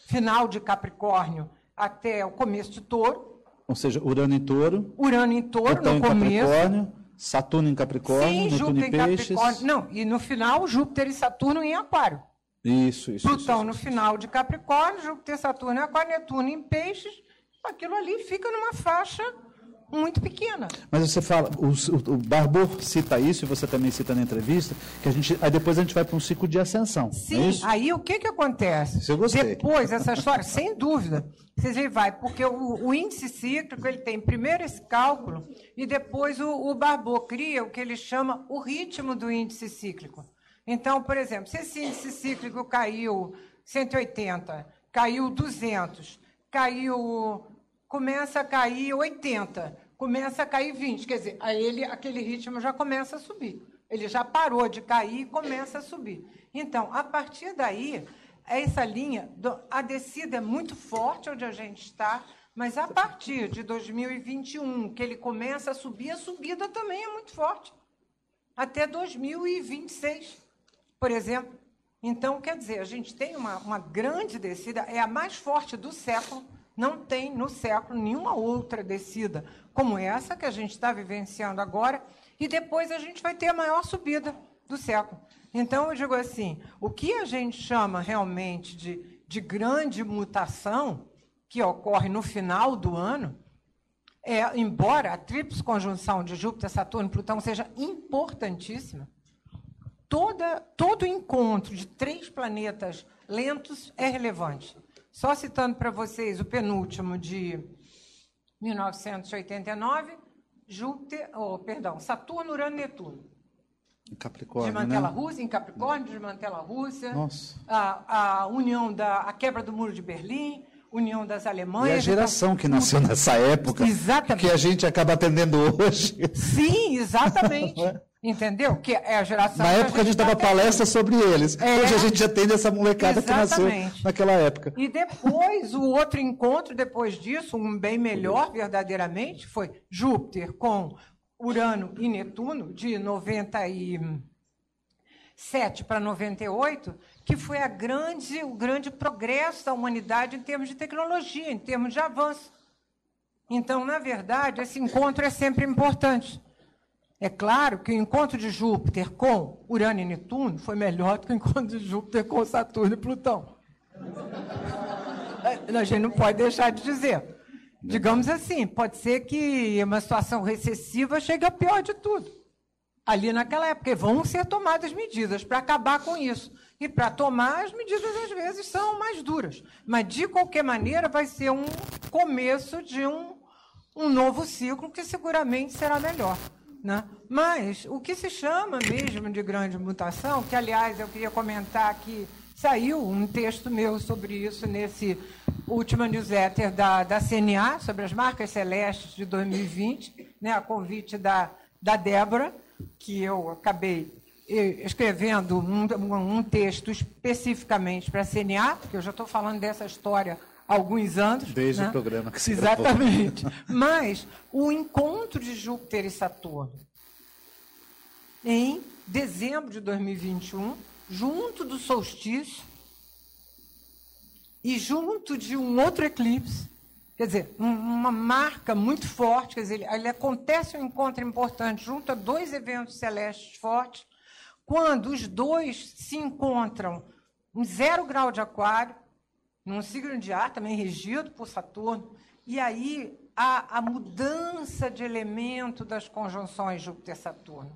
final de Capricórnio até o começo de Touro, Ou seja, Urano em touro, Urano em Touro Plutão no em começo, Capricórnio, Saturno em Capricórnio, Sim, Júpiter em Peixes. Capricórnio. Não, e no final, Júpiter e Saturno em Aquário. Isso, isso. Plutão isso, no isso. final de Capricórnio, Júpiter, Saturno em Aquário, Netuno em Peixes. Aquilo ali fica numa faixa muito pequena. Mas você fala, o, o, o Barbo cita isso, e você também cita na entrevista, que a gente, aí depois a gente vai para um ciclo de ascensão. é Sim, isso? aí o que, que acontece? Isso eu gostei. Depois, essa história, sem dúvida, vocês veem, vai, porque o, o índice cíclico, ele tem primeiro esse cálculo e depois o, o Barbot cria o que ele chama o ritmo do índice cíclico. Então, por exemplo, se esse índice cíclico caiu 180, caiu 200, caiu, começa a cair 80, começa a cair 20, quer dizer, aí ele, aquele ritmo já começa a subir. Ele já parou de cair e começa a subir. Então, a partir daí, essa linha, a descida é muito forte onde a gente está, mas a partir de 2021, que ele começa a subir, a subida também é muito forte. Até 2026, por exemplo. Então, quer dizer, a gente tem uma, uma grande descida, é a mais forte do século. Não tem no século nenhuma outra descida como essa que a gente está vivenciando agora. E depois a gente vai ter a maior subida do século. Então, eu digo assim: o que a gente chama realmente de, de grande mutação, que ocorre no final do ano, é, embora a tríplice conjunção de Júpiter, Saturno e Plutão seja importantíssima, toda, todo encontro de três planetas lentos é relevante. Só citando para vocês o penúltimo de 1989, Júpiter, oh, perdão, Saturno, Urano e Netuno. Capricórnio, Desmantela né? Rússia, em Capricórnio, desmantela a Rússia. Nossa. A, a união da a quebra do muro de Berlim, união das E Alemanhas. a geração então, que nasceu nessa época, Exatamente. que a gente acaba atendendo hoje. Sim, exatamente. Entendeu? Que é a geração. Na época a gente dava tá palestra sobre eles. É, Hoje a gente já tem essa molecada exatamente. que nasceu naquela época. E depois, o outro encontro, depois disso, um bem melhor, verdadeiramente, foi Júpiter com Urano e Netuno, de 97 para 98, que foi a grande, o grande progresso da humanidade em termos de tecnologia, em termos de avanço. Então, na verdade, esse encontro é sempre importante. É claro que o encontro de Júpiter com Urano e Netuno foi melhor do que o encontro de Júpiter com Saturno e Plutão. A gente não pode deixar de dizer. Digamos assim, pode ser que uma situação recessiva chegue ao pior de tudo. Ali naquela época, vão ser tomadas medidas para acabar com isso. E para tomar, as medidas às vezes são mais duras. Mas, de qualquer maneira, vai ser um começo de um, um novo ciclo que seguramente será melhor. Né? Mas o que se chama mesmo de grande mutação, que aliás eu queria comentar que saiu um texto meu sobre isso nesse último newsletter da, da CNA, sobre as marcas celestes de 2020, né, a convite da, da Débora, que eu acabei eh, escrevendo um, um texto especificamente para a CNA, porque eu já estou falando dessa história alguns anos. Desde né? o programa que Exatamente. Mas o encontro de Júpiter e Saturno em dezembro de 2021, junto do solstício e junto de um outro eclipse, quer dizer, uma marca muito forte, quer dizer, ele, ele acontece um encontro importante junto a dois eventos celestes fortes, quando os dois se encontram em zero grau de aquário, num signo de ar também regido por Saturno, e aí a, a mudança de elemento das conjunções Júpiter-Saturno.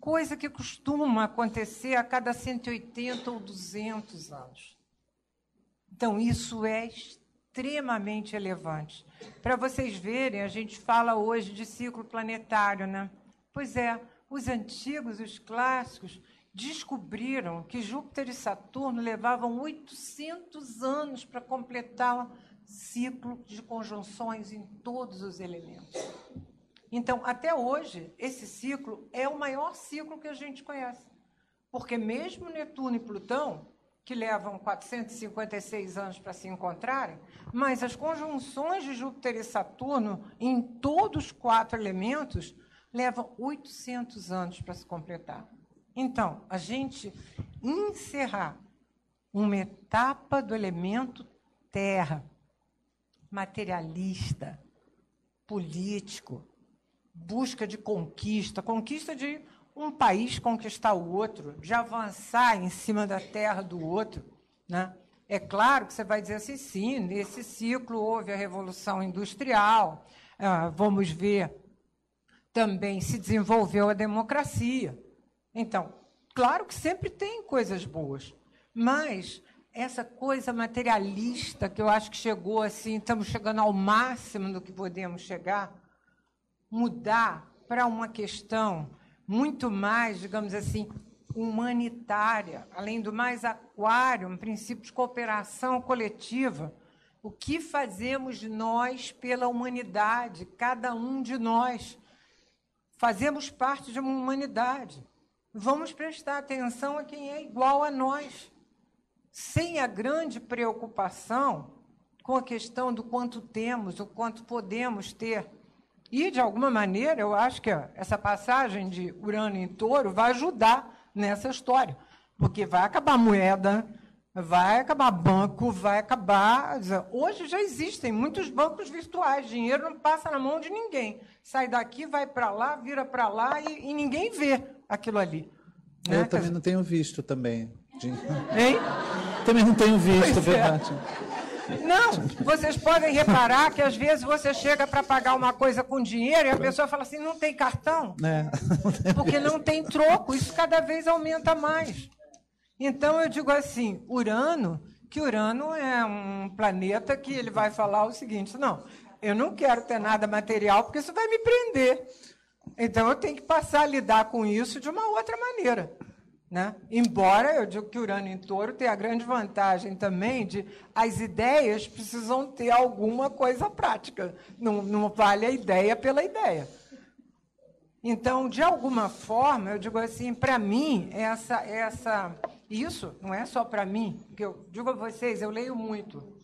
Coisa que costuma acontecer a cada 180 ou 200 anos. Então, isso é extremamente relevante. Para vocês verem, a gente fala hoje de ciclo planetário, né? Pois é, os antigos, os clássicos, descobriram que Júpiter e Saturno levavam 800 anos para completar o ciclo de conjunções em todos os elementos. Então, até hoje, esse ciclo é o maior ciclo que a gente conhece. Porque mesmo Netuno e Plutão, que levam 456 anos para se encontrarem, mas as conjunções de Júpiter e Saturno em todos os quatro elementos levam 800 anos para se completar. Então, a gente encerrar uma etapa do elemento terra, materialista, político, busca de conquista, conquista de um país conquistar o outro, de avançar em cima da terra do outro. Né? É claro que você vai dizer assim, sim, nesse ciclo houve a Revolução Industrial, ah, vamos ver, também se desenvolveu a democracia. Então, claro que sempre tem coisas boas, mas essa coisa materialista que eu acho que chegou assim, estamos chegando ao máximo do que podemos chegar, mudar para uma questão muito mais, digamos assim, humanitária, além do mais aquário, um princípio de cooperação coletiva. O que fazemos nós pela humanidade, cada um de nós? Fazemos parte de uma humanidade. Vamos prestar atenção a quem é igual a nós, sem a grande preocupação com a questão do quanto temos, o quanto podemos ter. E, de alguma maneira, eu acho que essa passagem de Urano em touro vai ajudar nessa história, porque vai acabar moeda, vai acabar banco, vai acabar. Hoje já existem muitos bancos virtuais, dinheiro não passa na mão de ninguém. Sai daqui, vai para lá, vira para lá e, e, ninguém vê aquilo ali. Né? Eu também não tenho visto também. Hein? Também não tenho visto, pois é. verdade. É. Não, vocês podem reparar que às vezes você chega para pagar uma coisa com dinheiro e a pessoa fala assim: não tem cartão? É. Porque não tem troco. Isso cada vez aumenta mais. Então eu digo assim: Urano, que Urano é um planeta que ele vai falar o seguinte: não, eu não quero ter nada material porque isso vai me prender. Então eu tenho que passar a lidar com isso de uma outra maneira. Né? Embora eu digo que Urano em touro tem a grande vantagem também de as ideias precisam ter alguma coisa prática. Não, não vale a ideia pela ideia. Então, de alguma forma, eu digo assim, para mim, essa, essa, isso não é só para mim, que eu digo a vocês, eu leio muito.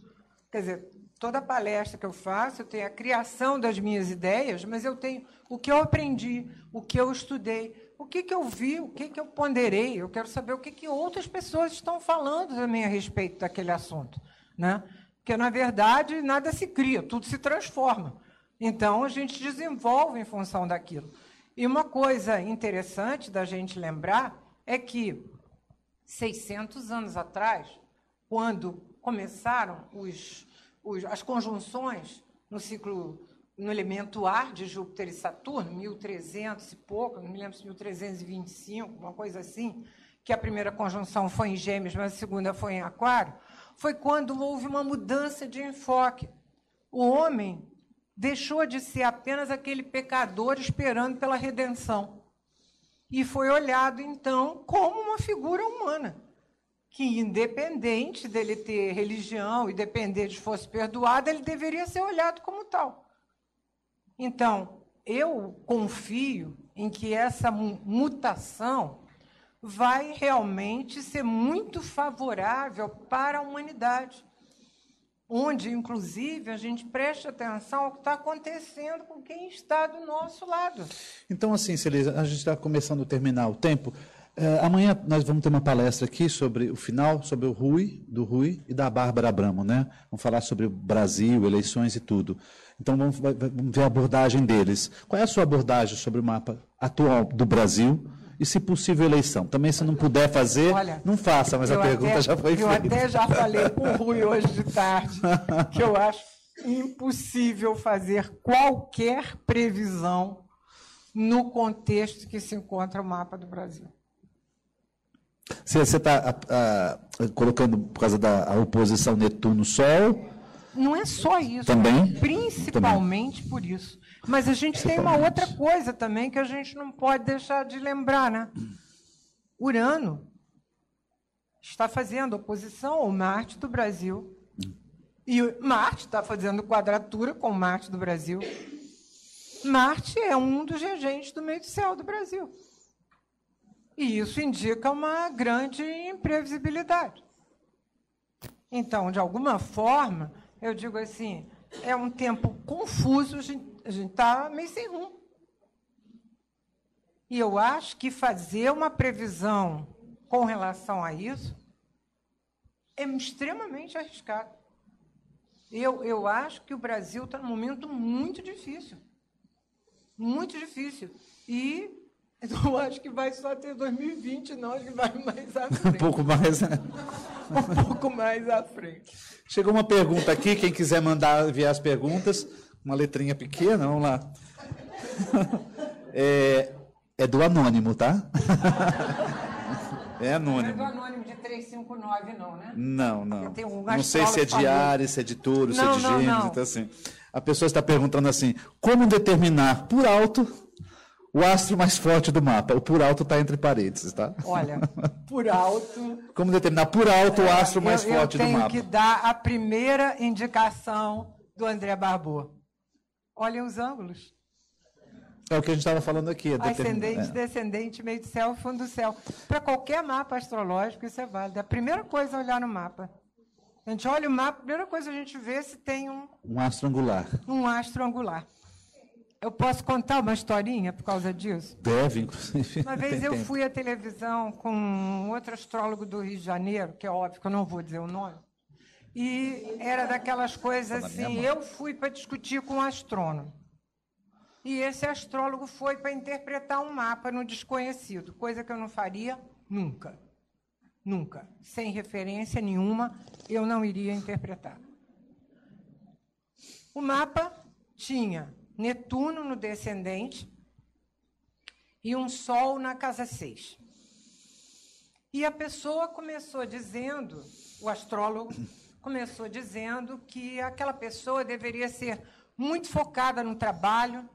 Quer dizer, toda palestra que eu faço, eu tenho a criação das minhas ideias, mas eu tenho o que eu aprendi, o que eu estudei, o que, que eu vi, o que, que eu ponderei. Eu quero saber o que, que outras pessoas estão falando também a respeito daquele assunto. Né? Porque, na verdade, nada se cria, tudo se transforma. Então, a gente desenvolve em função daquilo. E uma coisa interessante da gente lembrar é que, 600 anos atrás, quando começaram os, os, as conjunções no ciclo no elemento ar de Júpiter e Saturno, 1300 e pouco, não me lembro se 1325, uma coisa assim, que a primeira conjunção foi em Gêmeos, mas a segunda foi em Aquário, foi quando houve uma mudança de enfoque. O homem deixou de ser apenas aquele pecador esperando pela redenção e foi olhado então como uma figura humana que, independente dele ter religião e depender de fosse perdoado, ele deveria ser olhado como tal. Então, eu confio em que essa mutação vai realmente ser muito favorável para a humanidade. Onde, inclusive, a gente preste atenção ao que está acontecendo com quem está do nosso lado. Então, assim, Celisa, a gente está começando a terminar o tempo. Uh, amanhã nós vamos ter uma palestra aqui sobre o final, sobre o Rui, do Rui e da Bárbara Abramo, né? Vamos falar sobre o Brasil, eleições e tudo. Então vamos, vamos ver a abordagem deles. Qual é a sua abordagem sobre o mapa atual do Brasil? E, se possível, eleição. Também, se não puder fazer, Olha, não faça, mas a pergunta até, já foi eu feita. Eu até já falei com o Rui hoje de tarde que eu acho impossível fazer qualquer previsão no contexto que se encontra o mapa do Brasil. Você está colocando por causa da oposição Netuno-Sol? Não é só isso. Também? Principalmente também. por isso. Mas a gente tem uma outra coisa também que a gente não pode deixar de lembrar, né? Urano está fazendo oposição ao Marte do Brasil. E Marte está fazendo quadratura com Marte do Brasil. Marte é um dos regentes do meio do céu do Brasil. E isso indica uma grande imprevisibilidade. Então, de alguma forma, eu digo assim, é um tempo confuso, a gente está meio sem rumo. E eu acho que fazer uma previsão com relação a isso é extremamente arriscado. Eu, eu acho que o Brasil está num momento muito difícil. Muito difícil. E eu acho que vai só ter 2020, não, acho que vai mais à frente. Um pouco mais, né? um pouco mais à frente. Chegou uma pergunta aqui, quem quiser mandar enviar as perguntas, uma letrinha pequena, vamos lá. É, é do anônimo, tá? É anônimo. Não é do anônimo de 359, não, né? Não, não. Um não sei se é de Ares, se é de Touro, se é de Gêmeos, então assim. A pessoa está perguntando assim: como determinar por alto o astro mais forte do mapa. O por alto está entre parênteses, tá? Olha, por alto. Como determinar por alto o astro mais eu, forte do mapa? Eu tenho que dar a primeira indicação do André Barbô. Olhem os ângulos. É o que a gente estava falando aqui. É Ascendente, é. descendente, meio do céu, fundo do céu. Para qualquer mapa astrológico, isso é válido. A primeira coisa é olhar no mapa. A gente olha o mapa, a primeira coisa a gente vê se tem um... Um astro angular. Um astro angular. Eu posso contar uma historinha por causa disso? Deve, inclusive. Uma vez eu fui à televisão com um outro astrólogo do Rio de Janeiro, que é óbvio que eu não vou dizer o nome, e era daquelas coisas assim, eu fui para discutir com um astrônomo. E esse astrólogo foi para interpretar um mapa no desconhecido, coisa que eu não faria nunca. Nunca. Sem referência nenhuma, eu não iria interpretar. O mapa tinha Netuno no descendente e um Sol na casa 6. E a pessoa começou dizendo, o astrólogo começou dizendo que aquela pessoa deveria ser muito focada no trabalho.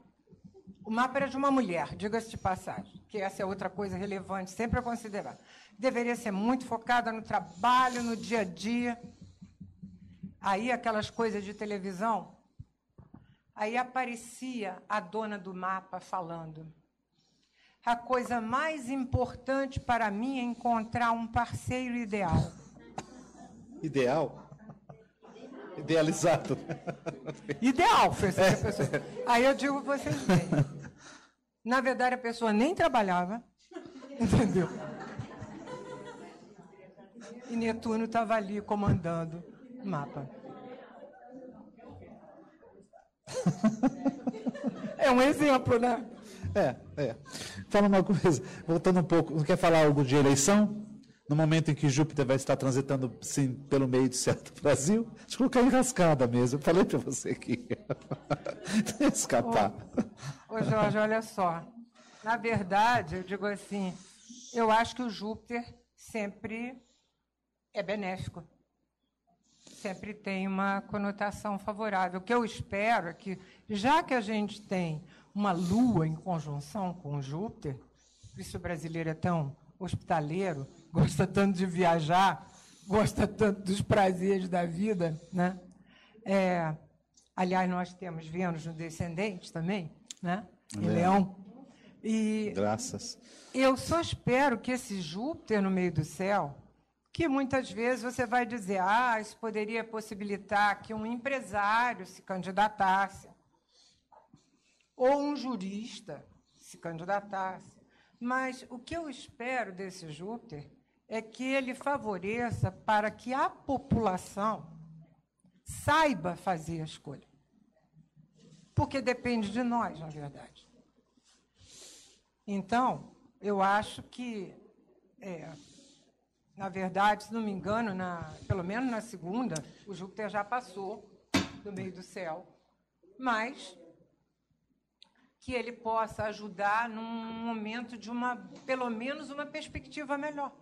O mapa era de uma mulher, diga-se de passagem, que essa é outra coisa relevante, sempre a considerar. Deveria ser muito focada no trabalho, no dia a dia. Aí, aquelas coisas de televisão, Aí aparecia a dona do mapa falando: a coisa mais importante para mim é encontrar um parceiro ideal. Ideal? Idealizado. Ideal, fez a pessoa. Aí eu digo vocês bem. Na verdade, a pessoa nem trabalhava, entendeu? E Netuno estava ali comandando o mapa. É um exemplo, né? É, é. Fala uma coisa, voltando um pouco, não quer falar algo de eleição? No momento em que Júpiter vai estar transitando sim, pelo meio do certo Brasil, deixa eu colocar enrascada mesmo. Eu falei para você aqui. Escapar. Ô, ô, Jorge, olha só. Na verdade, eu digo assim, eu acho que o Júpiter sempre é benéfico. Sempre tem uma conotação favorável. O que eu espero é que, já que a gente tem uma lua em conjunção com Júpiter, por isso o brasileiro é tão hospitaleiro, gosta tanto de viajar, gosta tanto dos prazeres da vida, né? É, aliás, nós temos Vênus no descendente também, né? Em é. Leão. E Graças. Eu só espero que esse Júpiter no meio do céu, que muitas vezes você vai dizer, ah, isso poderia possibilitar que um empresário se candidatasse, ou um jurista se candidatasse. Mas o que eu espero desse Júpiter é que ele favoreça para que a população saiba fazer a escolha. Porque depende de nós, na verdade. Então, eu acho que, é, na verdade, se não me engano, na, pelo menos na segunda, o Júpiter já passou do meio do céu. Mas que ele possa ajudar num momento de uma, pelo menos, uma perspectiva melhor.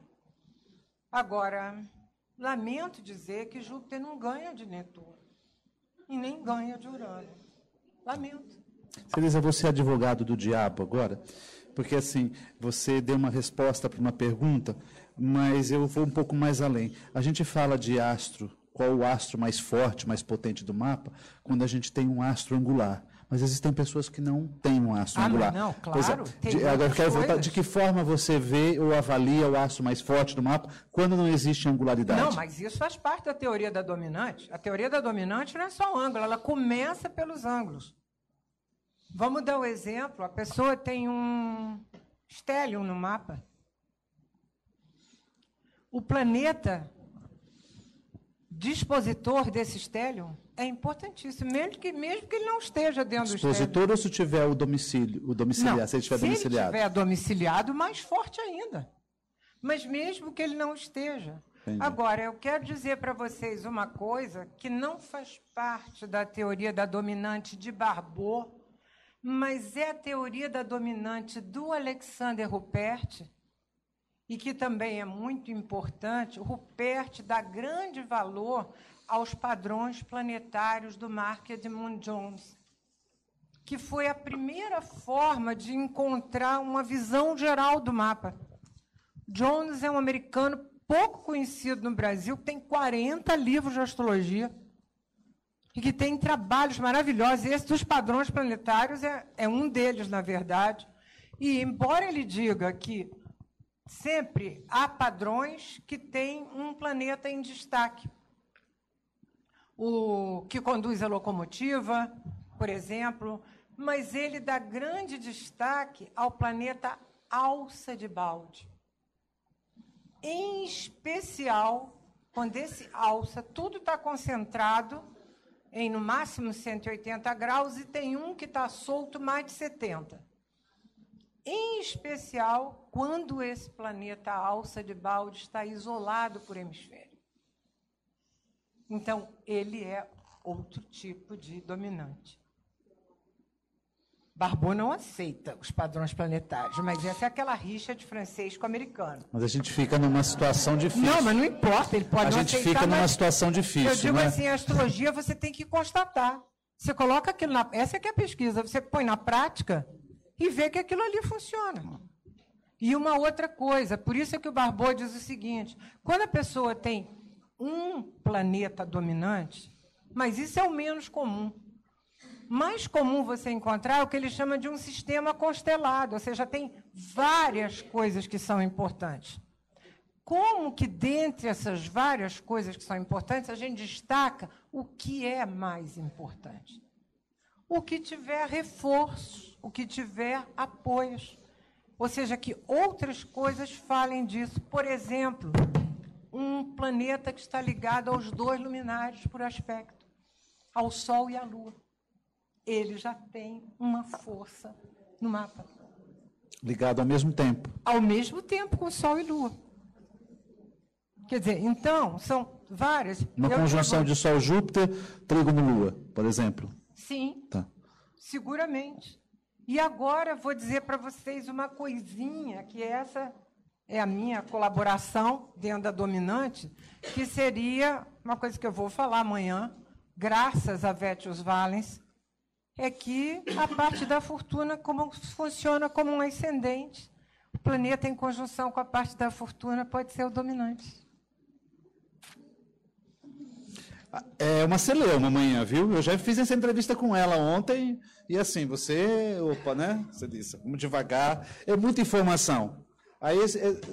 Agora, lamento dizer que Júpiter não ganha de Netuno e nem ganha de Urano. Lamento. Celisa, você é advogado do diabo agora? Porque, assim, você deu uma resposta para uma pergunta, mas eu vou um pouco mais além. A gente fala de astro, qual o astro mais forte, mais potente do mapa, quando a gente tem um astro angular mas existem pessoas que não têm um aço ah, angular. Não, claro. É, de, agora eu quero voltar. De que forma você vê ou avalia o aço mais forte do mapa quando não existe angularidade? Não, mas isso faz parte da teoria da dominante. A teoria da dominante não é só o ângulo, ela começa pelos ângulos. Vamos dar o um exemplo: a pessoa tem um stellium no mapa. O planeta dispositor desse stellium é importantíssimo, mesmo que, mesmo que ele não esteja dentro Expositor do Expositor ou se tiver o domicílio, o domiciliar, não, se ele estiver se domiciliado? Se ele estiver domiciliado, mais forte ainda. Mas mesmo que ele não esteja. Entendi. Agora, eu quero dizer para vocês uma coisa que não faz parte da teoria da dominante de Barbot, mas é a teoria da dominante do Alexander Rupert, e que também é muito importante, Rupert dá grande valor aos padrões planetários do Mark Edmund Jones, que foi a primeira forma de encontrar uma visão geral do mapa. Jones é um americano pouco conhecido no Brasil, que tem 40 livros de astrologia e que tem trabalhos maravilhosos. Esse dos padrões planetários é, é um deles, na verdade. E, embora ele diga que sempre há padrões que têm um planeta em destaque o que conduz a locomotiva, por exemplo, mas ele dá grande destaque ao planeta Alça de Balde. Em especial, quando esse alça, tudo está concentrado em no máximo 180 graus e tem um que está solto mais de 70. Em especial, quando esse planeta alça de balde está isolado por hemisfério. Então, ele é outro tipo de dominante. Barbot não aceita os padrões planetários, mas essa é aquela rixa de francês com americano. Mas a gente fica numa situação difícil. Não, mas não importa, ele pode A gente aceitar, fica numa situação difícil. Eu digo né? assim, a astrologia você tem que constatar. Você coloca aquilo na. Essa é que é a pesquisa, você põe na prática e vê que aquilo ali funciona. E uma outra coisa, por isso é que o Barbot diz o seguinte: quando a pessoa tem um planeta dominante, mas isso é o menos comum. mais comum você encontrar é o que ele chama de um sistema constelado, ou seja, tem várias coisas que são importantes. Como que, dentre essas várias coisas que são importantes, a gente destaca o que é mais importante? O que tiver reforço, o que tiver apoios. Ou seja, que outras coisas falem disso. Por exemplo, um planeta que está ligado aos dois luminares por aspecto, ao Sol e à Lua. Ele já tem uma força no mapa. Ligado ao mesmo tempo. Ao mesmo tempo com Sol e Lua. Quer dizer, então, são várias. Uma Eu conjunção de Sol-Júpiter, trígono-Lua, por exemplo. Sim, Tá. seguramente. E agora vou dizer para vocês uma coisinha, que essa é a minha colaboração dentro da dominante, que seria uma coisa que eu vou falar amanhã, graças a Vétios Valens, é que a parte da fortuna como, funciona como um ascendente. O planeta em conjunção com a parte da fortuna pode ser o dominante. É uma celeuma amanhã, viu? Eu já fiz essa entrevista com ela ontem e assim, você, opa, né? Você disse, vamos devagar. É muita informação. Aí é,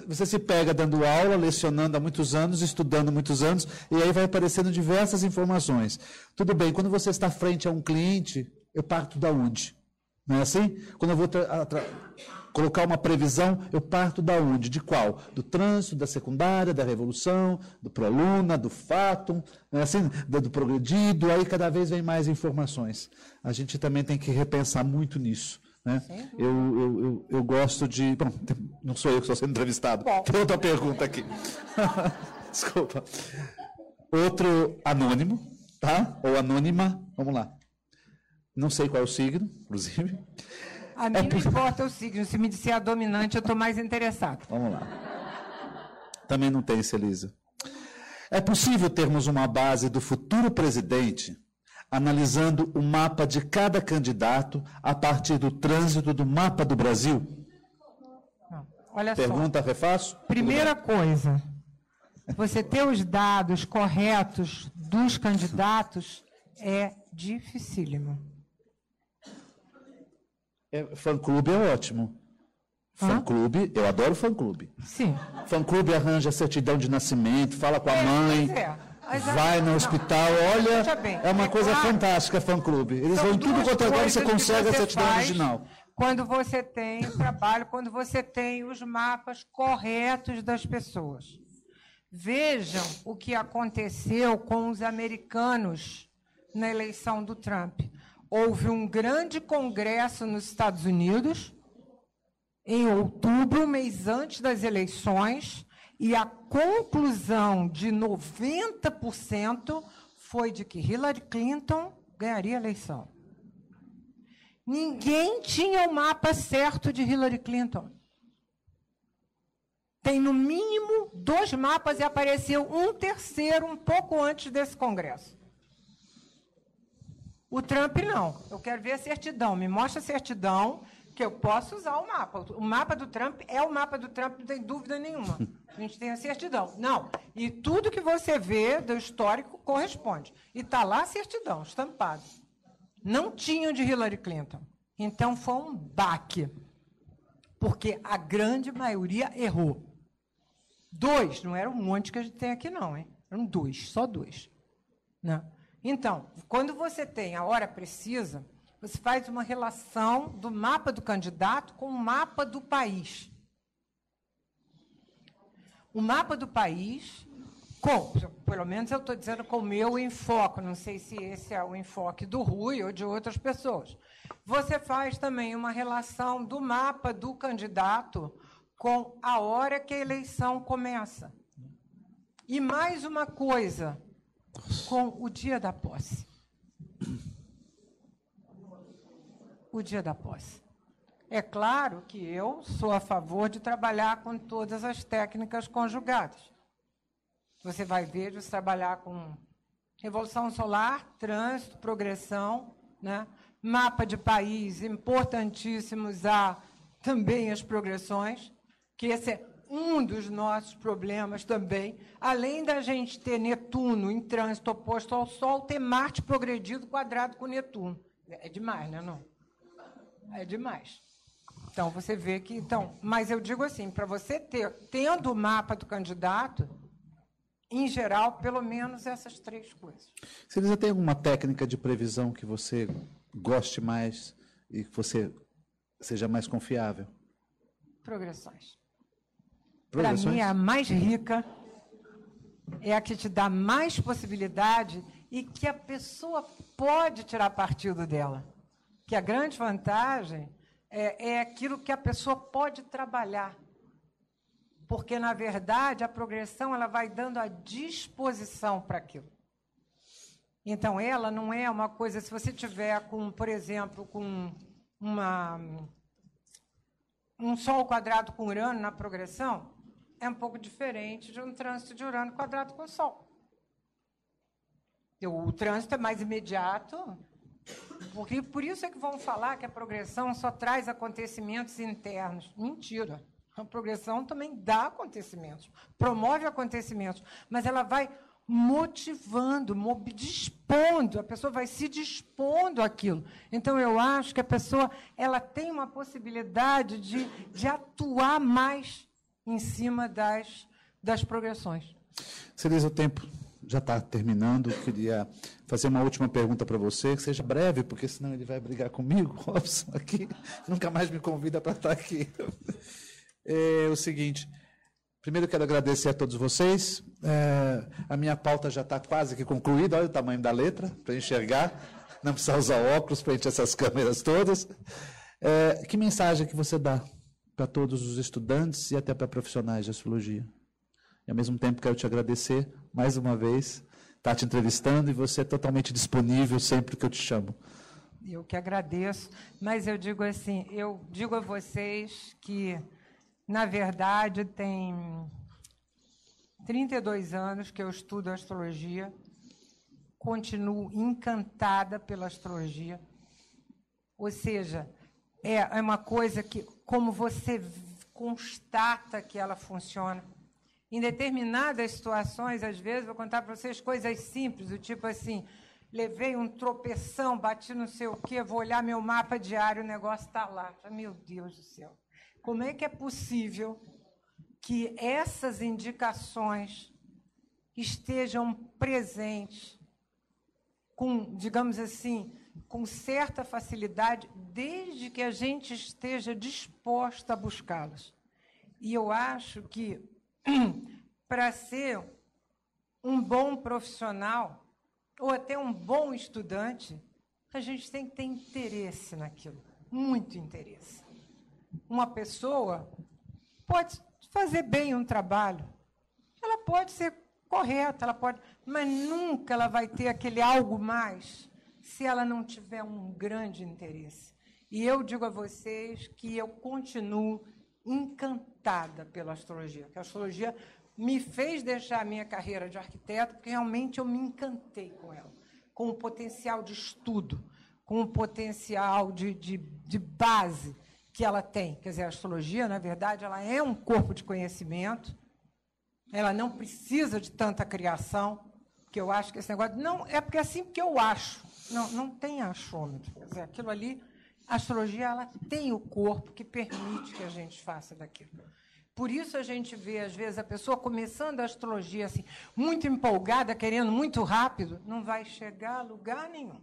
você se pega dando aula, lecionando há muitos anos, estudando muitos anos, e aí vai aparecendo diversas informações. Tudo bem, quando você está frente a um cliente, eu parto da onde? Não é assim? Quando eu vou colocar uma previsão, eu parto da onde? De qual? Do trânsito, da secundária, da revolução, do proluna, do fatum, não é assim? do, do progredido, aí cada vez vem mais informações. A gente também tem que repensar muito nisso. Né? Eu, eu, eu, eu gosto de. Bom, não sou eu que estou sendo entrevistado. Bom. Tem outra pergunta aqui. Desculpa. Outro anônimo, tá? Ou anônima. Vamos lá. Não sei qual é o signo, inclusive. A mim não importa o signo, se me disser a dominante, eu estou mais interessado. Vamos lá. Também não tem, Celisa. É possível termos uma base do futuro presidente analisando o mapa de cada candidato a partir do trânsito do mapa do Brasil? Não. Olha só. Pergunta, refaço? Primeira coisa, você ter os dados corretos dos candidatos é dificílimo. É, fã-clube é ótimo. Fã-clube, eu adoro fã-clube. Sim. Fã-clube arranja certidão de nascimento, fala com a É, mãe, pois é. A- vai no hospital. Olha, bem, é uma é coisa claro. fantástica, fã-clube. Eles vão tudo quanto é lugar, você consegue a certidão original. Quando você tem o trabalho, quando você tem os mapas corretos das pessoas. Vejam o que aconteceu com os americanos na eleição do Trump. Houve um grande congresso nos Estados Unidos, em outubro, mês antes das eleições, e a conclusão de 90% foi de que Hillary Clinton ganharia a eleição. Ninguém tinha o mapa certo de Hillary Clinton. Tem, no mínimo, dois mapas e apareceu um terceiro um pouco antes desse congresso. O Trump não. Eu quero ver a certidão. Me mostra a certidão que eu posso usar o mapa. O mapa do Trump é o mapa do Trump, não tem dúvida nenhuma. A gente tem a certidão. Não. E tudo que você vê do histórico corresponde. E está lá a certidão, estampado. Não tinham de Hillary Clinton. Então foi um baque. Porque a grande maioria errou. Dois, não era um monte que a gente tem aqui, não, hein? Eram dois, só dois. Né? Então, quando você tem a hora precisa, você faz uma relação do mapa do candidato com o mapa do país. O mapa do país, com, pelo menos eu estou dizendo com o meu enfoque, não sei se esse é o enfoque do Rui ou de outras pessoas. Você faz também uma relação do mapa do candidato com a hora que a eleição começa. E mais uma coisa, com o dia da posse. O dia da posse. É claro que eu sou a favor de trabalhar com todas as técnicas conjugadas. Você vai ver de trabalhar com revolução solar, trânsito, progressão, né? mapa de país, importantíssimos há também as progressões, que esse é um dos nossos problemas também. Além da gente ter Netuno em trânsito oposto ao Sol, ter Marte progredido quadrado com Netuno. É demais, né? Não? É demais. Então, você vê que. Então, mas eu digo assim, para você ter, tendo o mapa do candidato, em geral, pelo menos essas três coisas. Você já tem alguma técnica de previsão que você goste mais e que você seja mais confiável? Progressões. Para mim, é a mais rica, é a que te dá mais possibilidade e que a pessoa pode tirar partido dela. Que a grande vantagem é, é aquilo que a pessoa pode trabalhar. Porque, na verdade, a progressão ela vai dando a disposição para aquilo. Então, ela não é uma coisa, se você tiver com, por exemplo, com uma, um Sol quadrado com Urano na progressão, é um pouco diferente de um trânsito de Urano quadrado com Sol. O trânsito é mais imediato, porque por isso é que vão falar que a progressão só traz acontecimentos internos. Mentira. A progressão também dá acontecimentos, promove acontecimentos, mas ela vai motivando, dispondo, a pessoa vai se dispondo àquilo. Então, eu acho que a pessoa ela tem uma possibilidade de, de atuar mais em cima das, das progressões. Celisa, o tempo já está terminando. Eu queria fazer uma última pergunta para você, que seja breve, porque senão ele vai brigar comigo, Robson, aqui. Nunca mais me convida para estar aqui. É o seguinte. Primeiro, quero agradecer a todos vocês. É, a minha pauta já está quase que concluída. Olha o tamanho da letra, para enxergar. Não precisa usar óculos para encher essas câmeras todas. É, que mensagem que você dá para todos os estudantes e até para profissionais de astrologia? E ao mesmo tempo quero te agradecer mais uma vez, estar tá te entrevistando e você é totalmente disponível sempre que eu te chamo. Eu que agradeço, mas eu digo assim, eu digo a vocês que, na verdade, tem 32 anos que eu estudo astrologia, continuo encantada pela astrologia. Ou seja, é, é uma coisa que, como você constata que ela funciona, em determinadas situações, às vezes, vou contar para vocês coisas simples, do tipo assim, levei um tropeção, bati não sei o quê, vou olhar meu mapa diário, o negócio está lá. Meu Deus do céu. Como é que é possível que essas indicações estejam presentes com, digamos assim, com certa facilidade, desde que a gente esteja disposta a buscá-las? E eu acho que para ser um bom profissional ou até um bom estudante, a gente tem que ter interesse naquilo, muito interesse. Uma pessoa pode fazer bem um trabalho, ela pode ser correta, ela pode, mas nunca ela vai ter aquele algo mais se ela não tiver um grande interesse. E eu digo a vocês que eu continuo encantada pela astrologia, que a astrologia me fez deixar a minha carreira de arquiteto, porque realmente eu me encantei com ela, com o potencial de estudo, com o potencial de, de, de base que ela tem. Quer dizer, a astrologia, na verdade, ela é um corpo de conhecimento, ela não precisa de tanta criação, que eu acho que esse negócio. Não, é porque é assim que eu acho. Não, não tem achômetro. Quer dizer, aquilo ali a astrologia ela tem o corpo que permite que a gente faça daquilo. Por isso a gente vê, às vezes, a pessoa começando a astrologia assim, muito empolgada, querendo muito rápido, não vai chegar a lugar nenhum.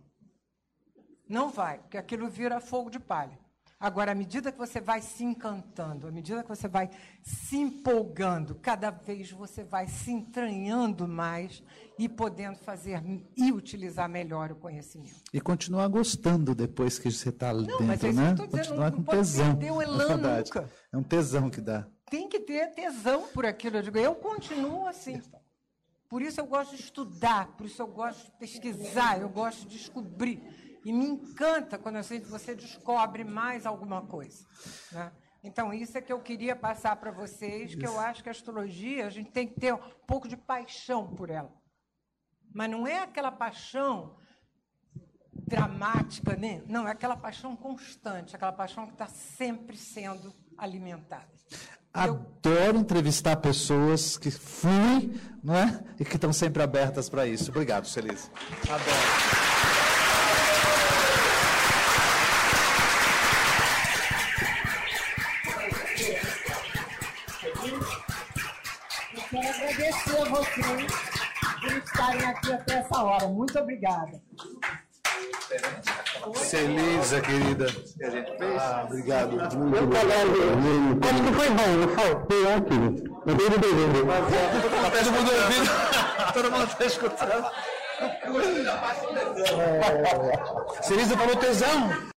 Não vai, porque aquilo vira fogo de palha. Agora, à medida que você vai se encantando, à medida que você vai se empolgando, cada vez você vai se entranhando mais e podendo fazer e utilizar melhor o conhecimento. E continuar gostando depois que você está não, dentro, mas é né? Dizendo, continuar não, com tesão. Ter o elan é nunca. É um tesão que dá. Tem que ter tesão por aquilo. Eu digo, eu continuo assim. Por isso eu gosto de estudar, por isso eu gosto de pesquisar, eu gosto de descobrir. E me encanta quando você descobre mais alguma coisa. Né? Então, isso é que eu queria passar para vocês, que eu acho que a astrologia, a gente tem que ter um pouco de paixão por ela. Mas não é aquela paixão dramática, né? não, é aquela paixão constante, aquela paixão que está sempre sendo alimentada. Adoro entrevistar pessoas que fluem não é? e que estão sempre abertas para isso. Obrigado, Celise. Adoro. Vocês por estarem aqui até essa hora. Muito obrigada. Celisa, querida. Ah, obrigado. Eu falando, acho que foi bom, eu faltei aqui. Eu dei de Tá todo mundo ouvindo. todo mundo está escutando. Celisa falou tesão.